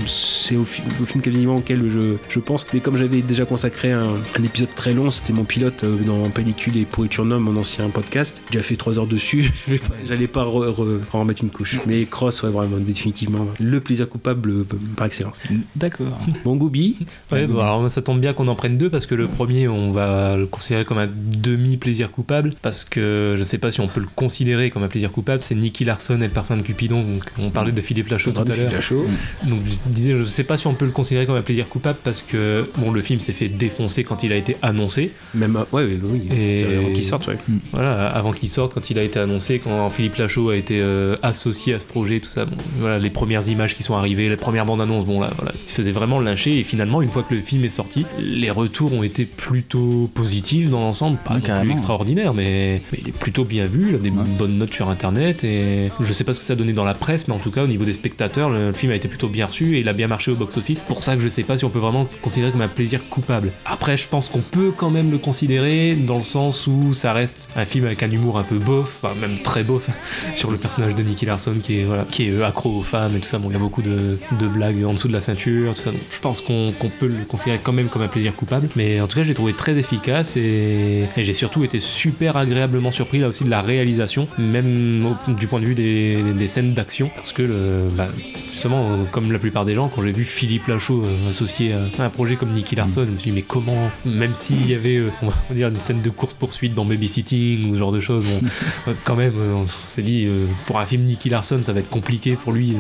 c'est au, fi- au film quasiment auquel je, je pense. Mais comme j'avais déjà consacré un, un épisode très long c'était mon pilote euh, dans Pellicule et Pourriture Nom mon ancien podcast. J'ai déjà fait 3 heures dessus. Pas- j'allais pas re- re- en remettre une couche. Mais Cross ouais vraiment définitivement le plaisir coupable euh, par excellence. D'accord. Bon Goubi Ouais, bon, alors ça tombe bien qu'on en prenne deux parce que le premier, on va le considérer comme un demi-plaisir coupable parce que je sais pas si on peut le considérer comme un plaisir coupable. C'est Nicky Larson et le parfum de Cupidon. Donc, on parlait de Philippe Lachaud tout à l'heure. Lachaud. Donc je disais, je sais pas si on peut le considérer comme un plaisir coupable parce que bon, le film s'est fait défoncer quand il a été annoncé. Même euh, ouais, oui, Et avant qu'il sorte, ouais. Voilà, avant qu'il sorte, quand il a été annoncé, quand Philippe Lachaud a été euh, associé à ce projet, tout ça. Bon, voilà, les premières images qui sont arrivées, les premières bandes annonces, bon là, voilà, il se faisait vraiment lyncher. Et finalement, une fois que le film est sorti, les retours ont été plutôt positifs dans l'ensemble, pas non plus extraordinaires, mais, mais il est plutôt bien vu. Il a des bonnes notes sur Internet et je sais pas ce que ça a donné dans la presse, mais en tout cas au niveau des spectateurs, le, le film a été plutôt bien reçu et il a bien marché au box-office. Pour ça que je sais pas si on peut vraiment le considérer comme un plaisir coupable. Après, je pense qu'on peut quand même le considérer dans le sens où ça reste un film avec un humour un peu bof, enfin même très bof, sur le personnage de Nicky Larson qui est, voilà, qui est euh, accro aux femmes et tout ça. Bon, il y a beaucoup de, de blagues en dessous de la ceinture, tout ça. Donc, je pense qu'on peut le considérer quand même comme un plaisir coupable. Mais en tout cas, j'ai trouvé très efficace et, et j'ai surtout été super agréablement surpris là aussi de la réalisation, même du point de vue des, scènes d'action. Parce que, le, bah, justement, euh, comme la plupart des gens, quand j'ai vu Philippe Lachaud euh, associé à un projet comme Nicky Larson, je me suis dit, mais comment, même s'il y avait, euh, on va dire, une scène de course-poursuite dans Babysitting ou ce genre de choses, euh, quand même, euh, on s'est dit, euh, pour un film Nicky Larson, ça va être compliqué pour lui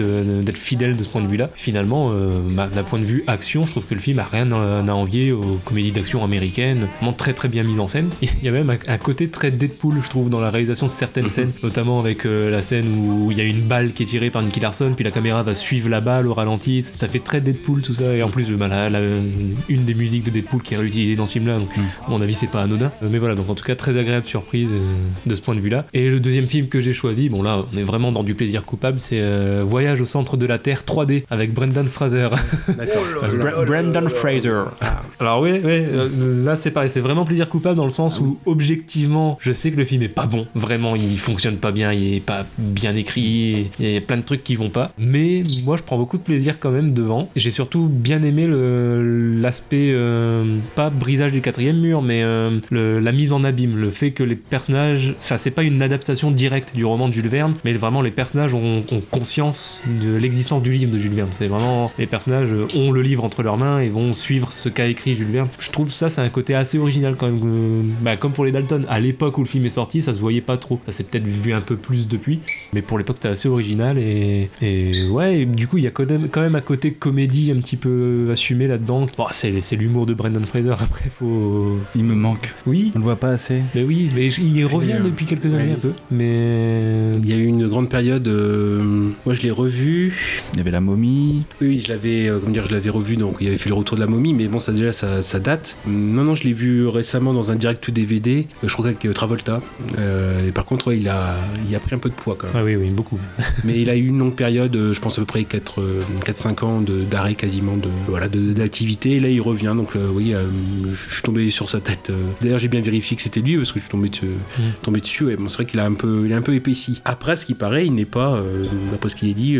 euh, d'être fidèle de ce point de vue-là. Finalement, euh, bah, d'un point de vue action, je trouve que le film a rien à envier aux comédies d'action américaines, vraiment très très bien mise en scène. Il y a même un côté très Deadpool, je trouve, dans la réalisation de certaines scènes, notamment avec euh, la scène où il y a une balle qui est tirée par Nicky Larson, puis la caméra va suivre la balle au ralenti. Ça fait très Deadpool tout ça, et en plus, bah, la- la- une des musiques de Deadpool qui est réutilisée dans ce film-là, donc à mon avis, c'est pas anodin. Euh, Mais voilà, donc en tout cas, très agréable surprise euh, de ce point de vue-là. Et le deuxième film que j'ai choisi, bon là, on est vraiment dans du plaisir coupable, c'est euh, Voyage au centre de la Terre 3D avec Brendan Fraser. D'accord. Bra- Brendan Fraser. Alors oui, euh, là c'est pareil, c'est vraiment plaisir coupable dans le sens où objectivement, je sais que le film est pas bon, vraiment, il fonctionne pas bien, il est pas bien écrit, il y a plein de trucs qui vont pas. Mais moi, je prends beaucoup de plaisir quand même devant. J'ai surtout bien aimé l'aspect euh, pas brisage du quatrième mur, mais euh, la mise en abîme, le fait que les personnages, ça c'est pas une adaptation directe du roman de Jules Verne, mais vraiment les personnages ont, ont conscience de l'existence du livre de Jules Verne. C'est vraiment les personnages ont le livre entre leurs mains et vont suivre ce qu'a écrit Jules Verne. Je trouve ça c'est un côté assez original quand même. euh, bah, comme pour les Dalton, à l'époque où le film est sorti, ça se voyait pas trop. Ça s'est peut-être vu un peu plus depuis, mais pour l'époque c'était assez original et, et ouais. et du coup il y a quand même, quand même un côté comédie un petit peu assumé là-dedans. Bon, c'est c'est l'humour de Brendan Fraser. Après faut. Il me manque. Oui. On le voit pas assez. Mais oui, mais il revient euh, depuis quelques années ouais. un peu. Mais Il y a eu une grande période. euh, moi, je l'ai revu. Il y avait la momie. Oui, je l'avais, euh, comment dire, je l'avais revu. Donc, il avait fait le retour de la momie, mais bon, ça déjà, ça, ça date. Non, non, je l'ai vu récemment dans un direct to DVD. euh, je crois qu'avec euh, Travolta. Euh, et par contre, ouais, il a, il a pris un peu de poids quand même. Ah oui, oui, beaucoup. mais il a eu une longue période, je pense à peu près 4-5 ans d'arrêt quasiment de voilà de- d'activité. Et là, il revient. Donc, euh, oui, euh, je suis tombé sur sa tête. D'ailleurs, j'ai bien vérifié que c'était lui parce que je suis tombé, dessus- tombé dessus. Et bon, c'est vrai qu'il a un peu, il est un peu épaissi. Après, ce qui paraît, il n'est pas, d'après ce qu'il est dit,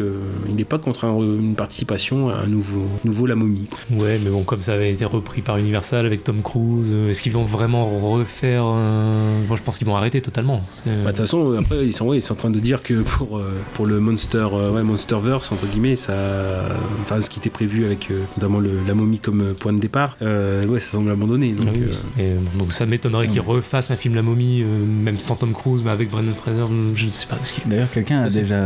il n'est pas contre un- une participation à un nouveau, nouveau La Momie. Ouais, mais bon, comme ça avait été repris repris par Universal avec Tom Cruise. Euh, Est-ce qu'ils vont vraiment refaire euh, Moi, je pense qu'ils vont arrêter totalement. Bah, De toute façon, après, ils sont, ouais, ils sont en train de dire que pour, euh, pour le Monster, euh, ouais, Monsterverse, entre guillemets, ça, enfin, ce qui était prévu avec euh, notamment le- la momie comme point de départ, euh, ouais, ça semble abandonné. Donc, Ah oui, euh, et, bon, donc ça m'étonnerait qu'ils refassent un film La Momie, euh, même sans Tom Cruise, mais avec Brendan Fraser. Je ne sais pas ce. D'ailleurs, quelqu'un a déjà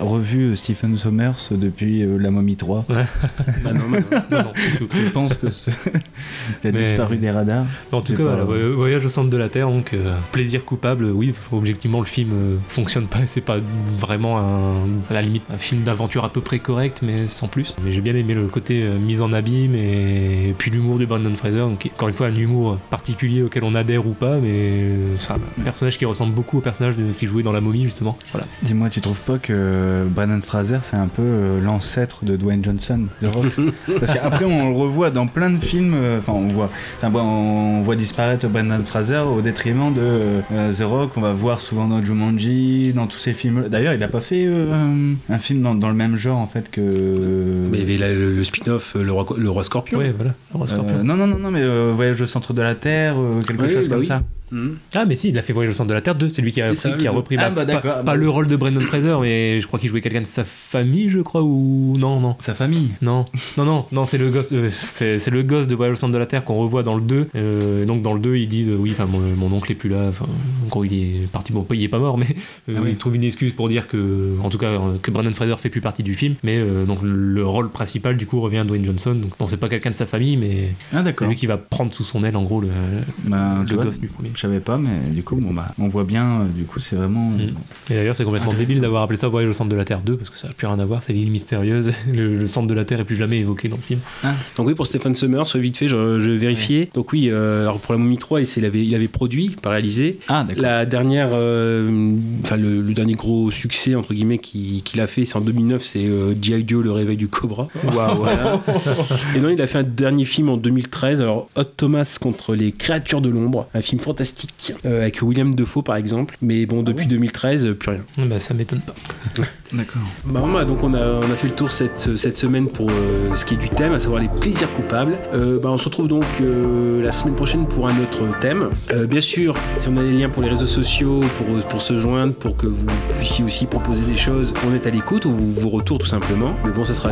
revu Stephen Sommers depuis euh, La Momie 3. Ouais. bah non, bah non. Non, non, du tout. Je pense que c'est- t'as disparu des radars. En tout cas, voilà, Voyage au centre de la Terre, donc euh, plaisir coupable, oui, objectivement le film euh, fonctionne pas, c'est pas vraiment un, à la limite un film d'aventure à peu près correct, mais sans plus. Mais j'ai bien aimé le côté euh, mise en abîme et, puis l'humour de Brandon Fraser, donc qui encore une fois un humour particulier auquel on adhère ou pas, mais euh, c'est un personnage qui ressemble beaucoup au personnage de- qui jouait dans La Momie justement. Voilà. Dis-moi, tu trouves pas que Brandon Fraser c'est un peu l'ancêtre de Dwayne Johnson The Rock? Parce qu'après on le revoit dans plein de films, euh, enfin on voit, on voit disparaître Brandon Fraser au détriment de euh, The Rock, on va voir souvent dans Jumanji, dans tous ces films. D'ailleurs, il a pas fait euh, un, film dans, dans le même genre en fait que. mais il y avait le, le spin-off le roi, le roi Scorpion. Ouais, voilà, le roi Euh, Scorpion. non, non, non, non, mais euh, Voyage au centre de la Terre, euh, quelque Oui, chose bah comme oui. ça. Mhm. Ah mais si, il a fait Voyage au centre de la Terre 2, c'est lui qui a, ça, repris- qui a le- repris Ah, bah, bah, pas, d'accord, pas bah. le rôle de Brendan Fraser, mais je crois qu'il jouait quelqu'un de sa famille, je crois, ou non, non. Sa famille Non, non, non, non, c'est le gosse, euh, c'est le gosse de Voyage au centre de la Terre qu'on revoit dans le 2. Euh, donc dans le 2, ils disent euh, oui, enfin mon, mon oncle est plus là. Enfin, en gros, il est parti. Bon, il est pas mort, mais euh, Ah oui. il trouve une excuse pour dire que, en tout cas, que Brendan Fraser fait plus partie du film. Mais euh, donc le rôle principal du coup revient à Dwayne Johnson. Donc non, c'est pas quelqu'un de sa famille, mais Ah c'est lui qui va prendre sous son aile en gros le, Bah, le gosse du premier. Je savais pas, mais du coup, bon, bah, on voit bien, euh, du coup, c'est vraiment. Mm. Et d'ailleurs, c'est complètement débile d'avoir appelé ça Voyage au centre de la Terre 2 parce que ça n'a plus rien à voir. C'est l'île mystérieuse. Le, le centre de la Terre est plus jamais évoqué dans le film. Donc oui, pour Stephen Summers, vite fait, je, je vérifiais. Donc oui, euh, alors pour la Momie 3, il, avait, il avait produit, pas réalisé. Ah, d'accord. La dernière, euh, enfin le, le dernier gros succès entre guillemets qu'il a fait, c'est en 2009, c'est euh, G.I. Joe, le réveil du cobra. Waouh. Voilà. Et non, il a fait un dernier film en 2013. Alors Hot Thomas contre les créatures de l'ombre, un film fantastique euh, avec William Defoe par exemple. Mais bon, depuis 2013, euh, plus rien. Bah, ça m'étonne pas. D'accord. Bah donc on a, on a fait le tour cette, cette semaine pour euh, ce qui est du thème, à savoir les plaisirs coupables. Euh, bah, on se retrouve donc euh, la semaine prochaine pour un autre thème. Euh, bien sûr, si on a les liens pour les réseaux sociaux, pour, pour se joindre, pour que vous puissiez aussi proposer des choses, on est à l'écoute, ou vos vos retours tout simplement. Mais bon, ça sera,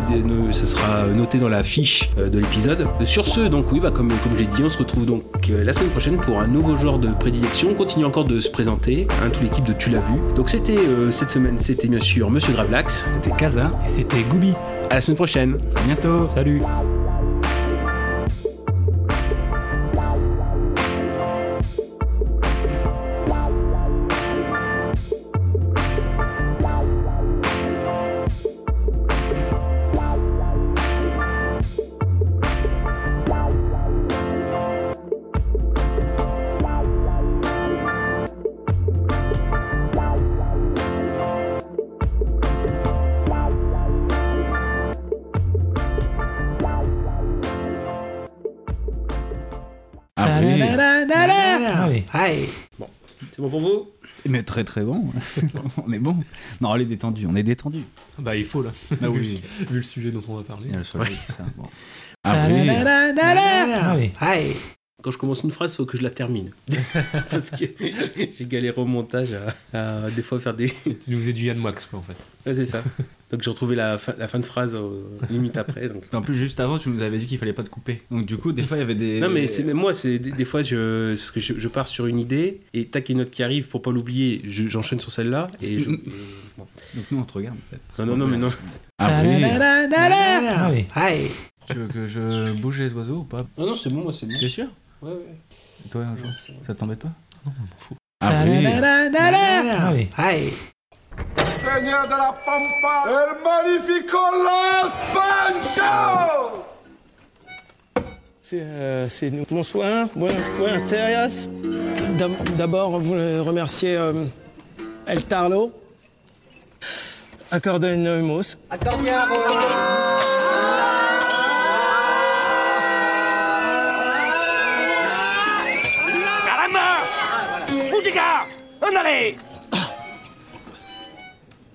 ça noté dans la fiche euh, de l'épisode. Sur ce, donc oui, bah, comme, comme je l'ai dit, on se retrouve donc euh, la semaine prochaine pour un nouveau genre de prédilection. On continue encore de se présenter, hein, toute l'équipe de Tu l'as vu. Donc c'était euh, cette semaine, c'était bien sûr Monsieur Gravelax. C'était Casa. Et c'était Gooby. À la semaine prochaine. À bientôt. Salut. Bon, c'est bon pour vous? Mais très très bon. on est bon. Non, on est détendu. On est détendu. Bah, il faut là. Ah vu, oui. le- vu le sujet dont on va parler. Il y a le soleil, tout ça. Bon. Ah oui. Allez. Quand je commence une phrase, il faut que je la termine. Parce que j'ai galéré au montage à, à des fois faire des. Tu nous faisais du Yann Wax, quoi, en fait. Ouais, c'est ça. Donc j'ai retrouvé la fin, la fin de phrase euh, limite après. Donc. En plus, juste avant, tu nous avais dit qu'il fallait pas te couper. Donc, du coup, des fois, il y avait des. Non mais c'est moi c'est des, des fois je parce que je, je pars sur une idée et tac une note qui arrive pour pas l'oublier je- j'enchaîne sur celle-là et je, et bon. Donc, nous, on te regarde, en fait. non non non mais non Ah oui. Allez. Tu veux que je bouge les oiseaux ou pas? Non non c'est bon moi c'est bon T'es sûr? Ouais ouais Et Toi, un jour, ça t'embête pas? Non, on m'en fout. Ah oui. Allez. Seigneur de la Pampa, el magnifico Los Pancho C'est euh, c'est nous. Bonsoir, buenas, buenas tardes. D'ab- D'abord, on voulait remercier euh, El Tarlo, Accordeonemos. ¡Caramba! ¡Ándale!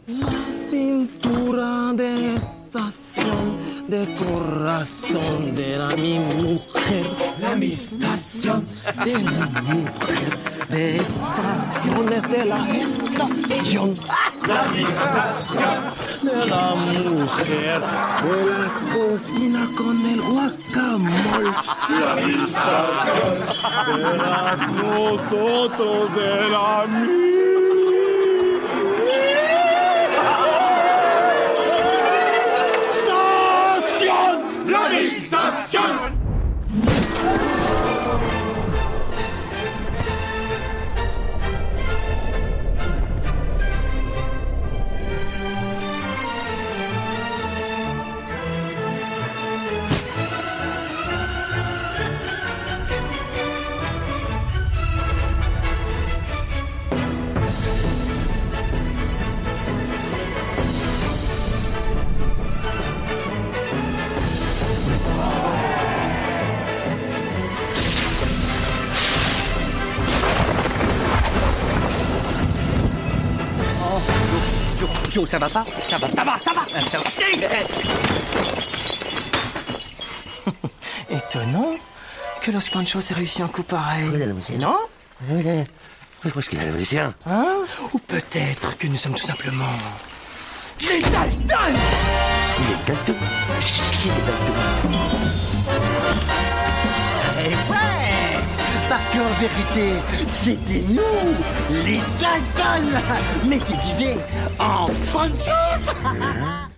La cintura de estación de corazón de la mi mujer. La mi estación de mi mujer. De estaciones de la estación. La mi estación de la mujer. De la cocina con el guacamole. La mi estación de las nosotros de la mi. Joe, ça va pas? Ça va, ça va, ça va! Ça va. Étonnant que Los Panchos ait réussi un coup pareil. Non? Où est-ce qu'il a le musicien? Hein? Ou peut-être que nous sommes tout simplement... Les Dalton Les Dalton? Qui est Dalton Qu'en vérité, c'était nous, les Dalton. Mais déguisés en Panchos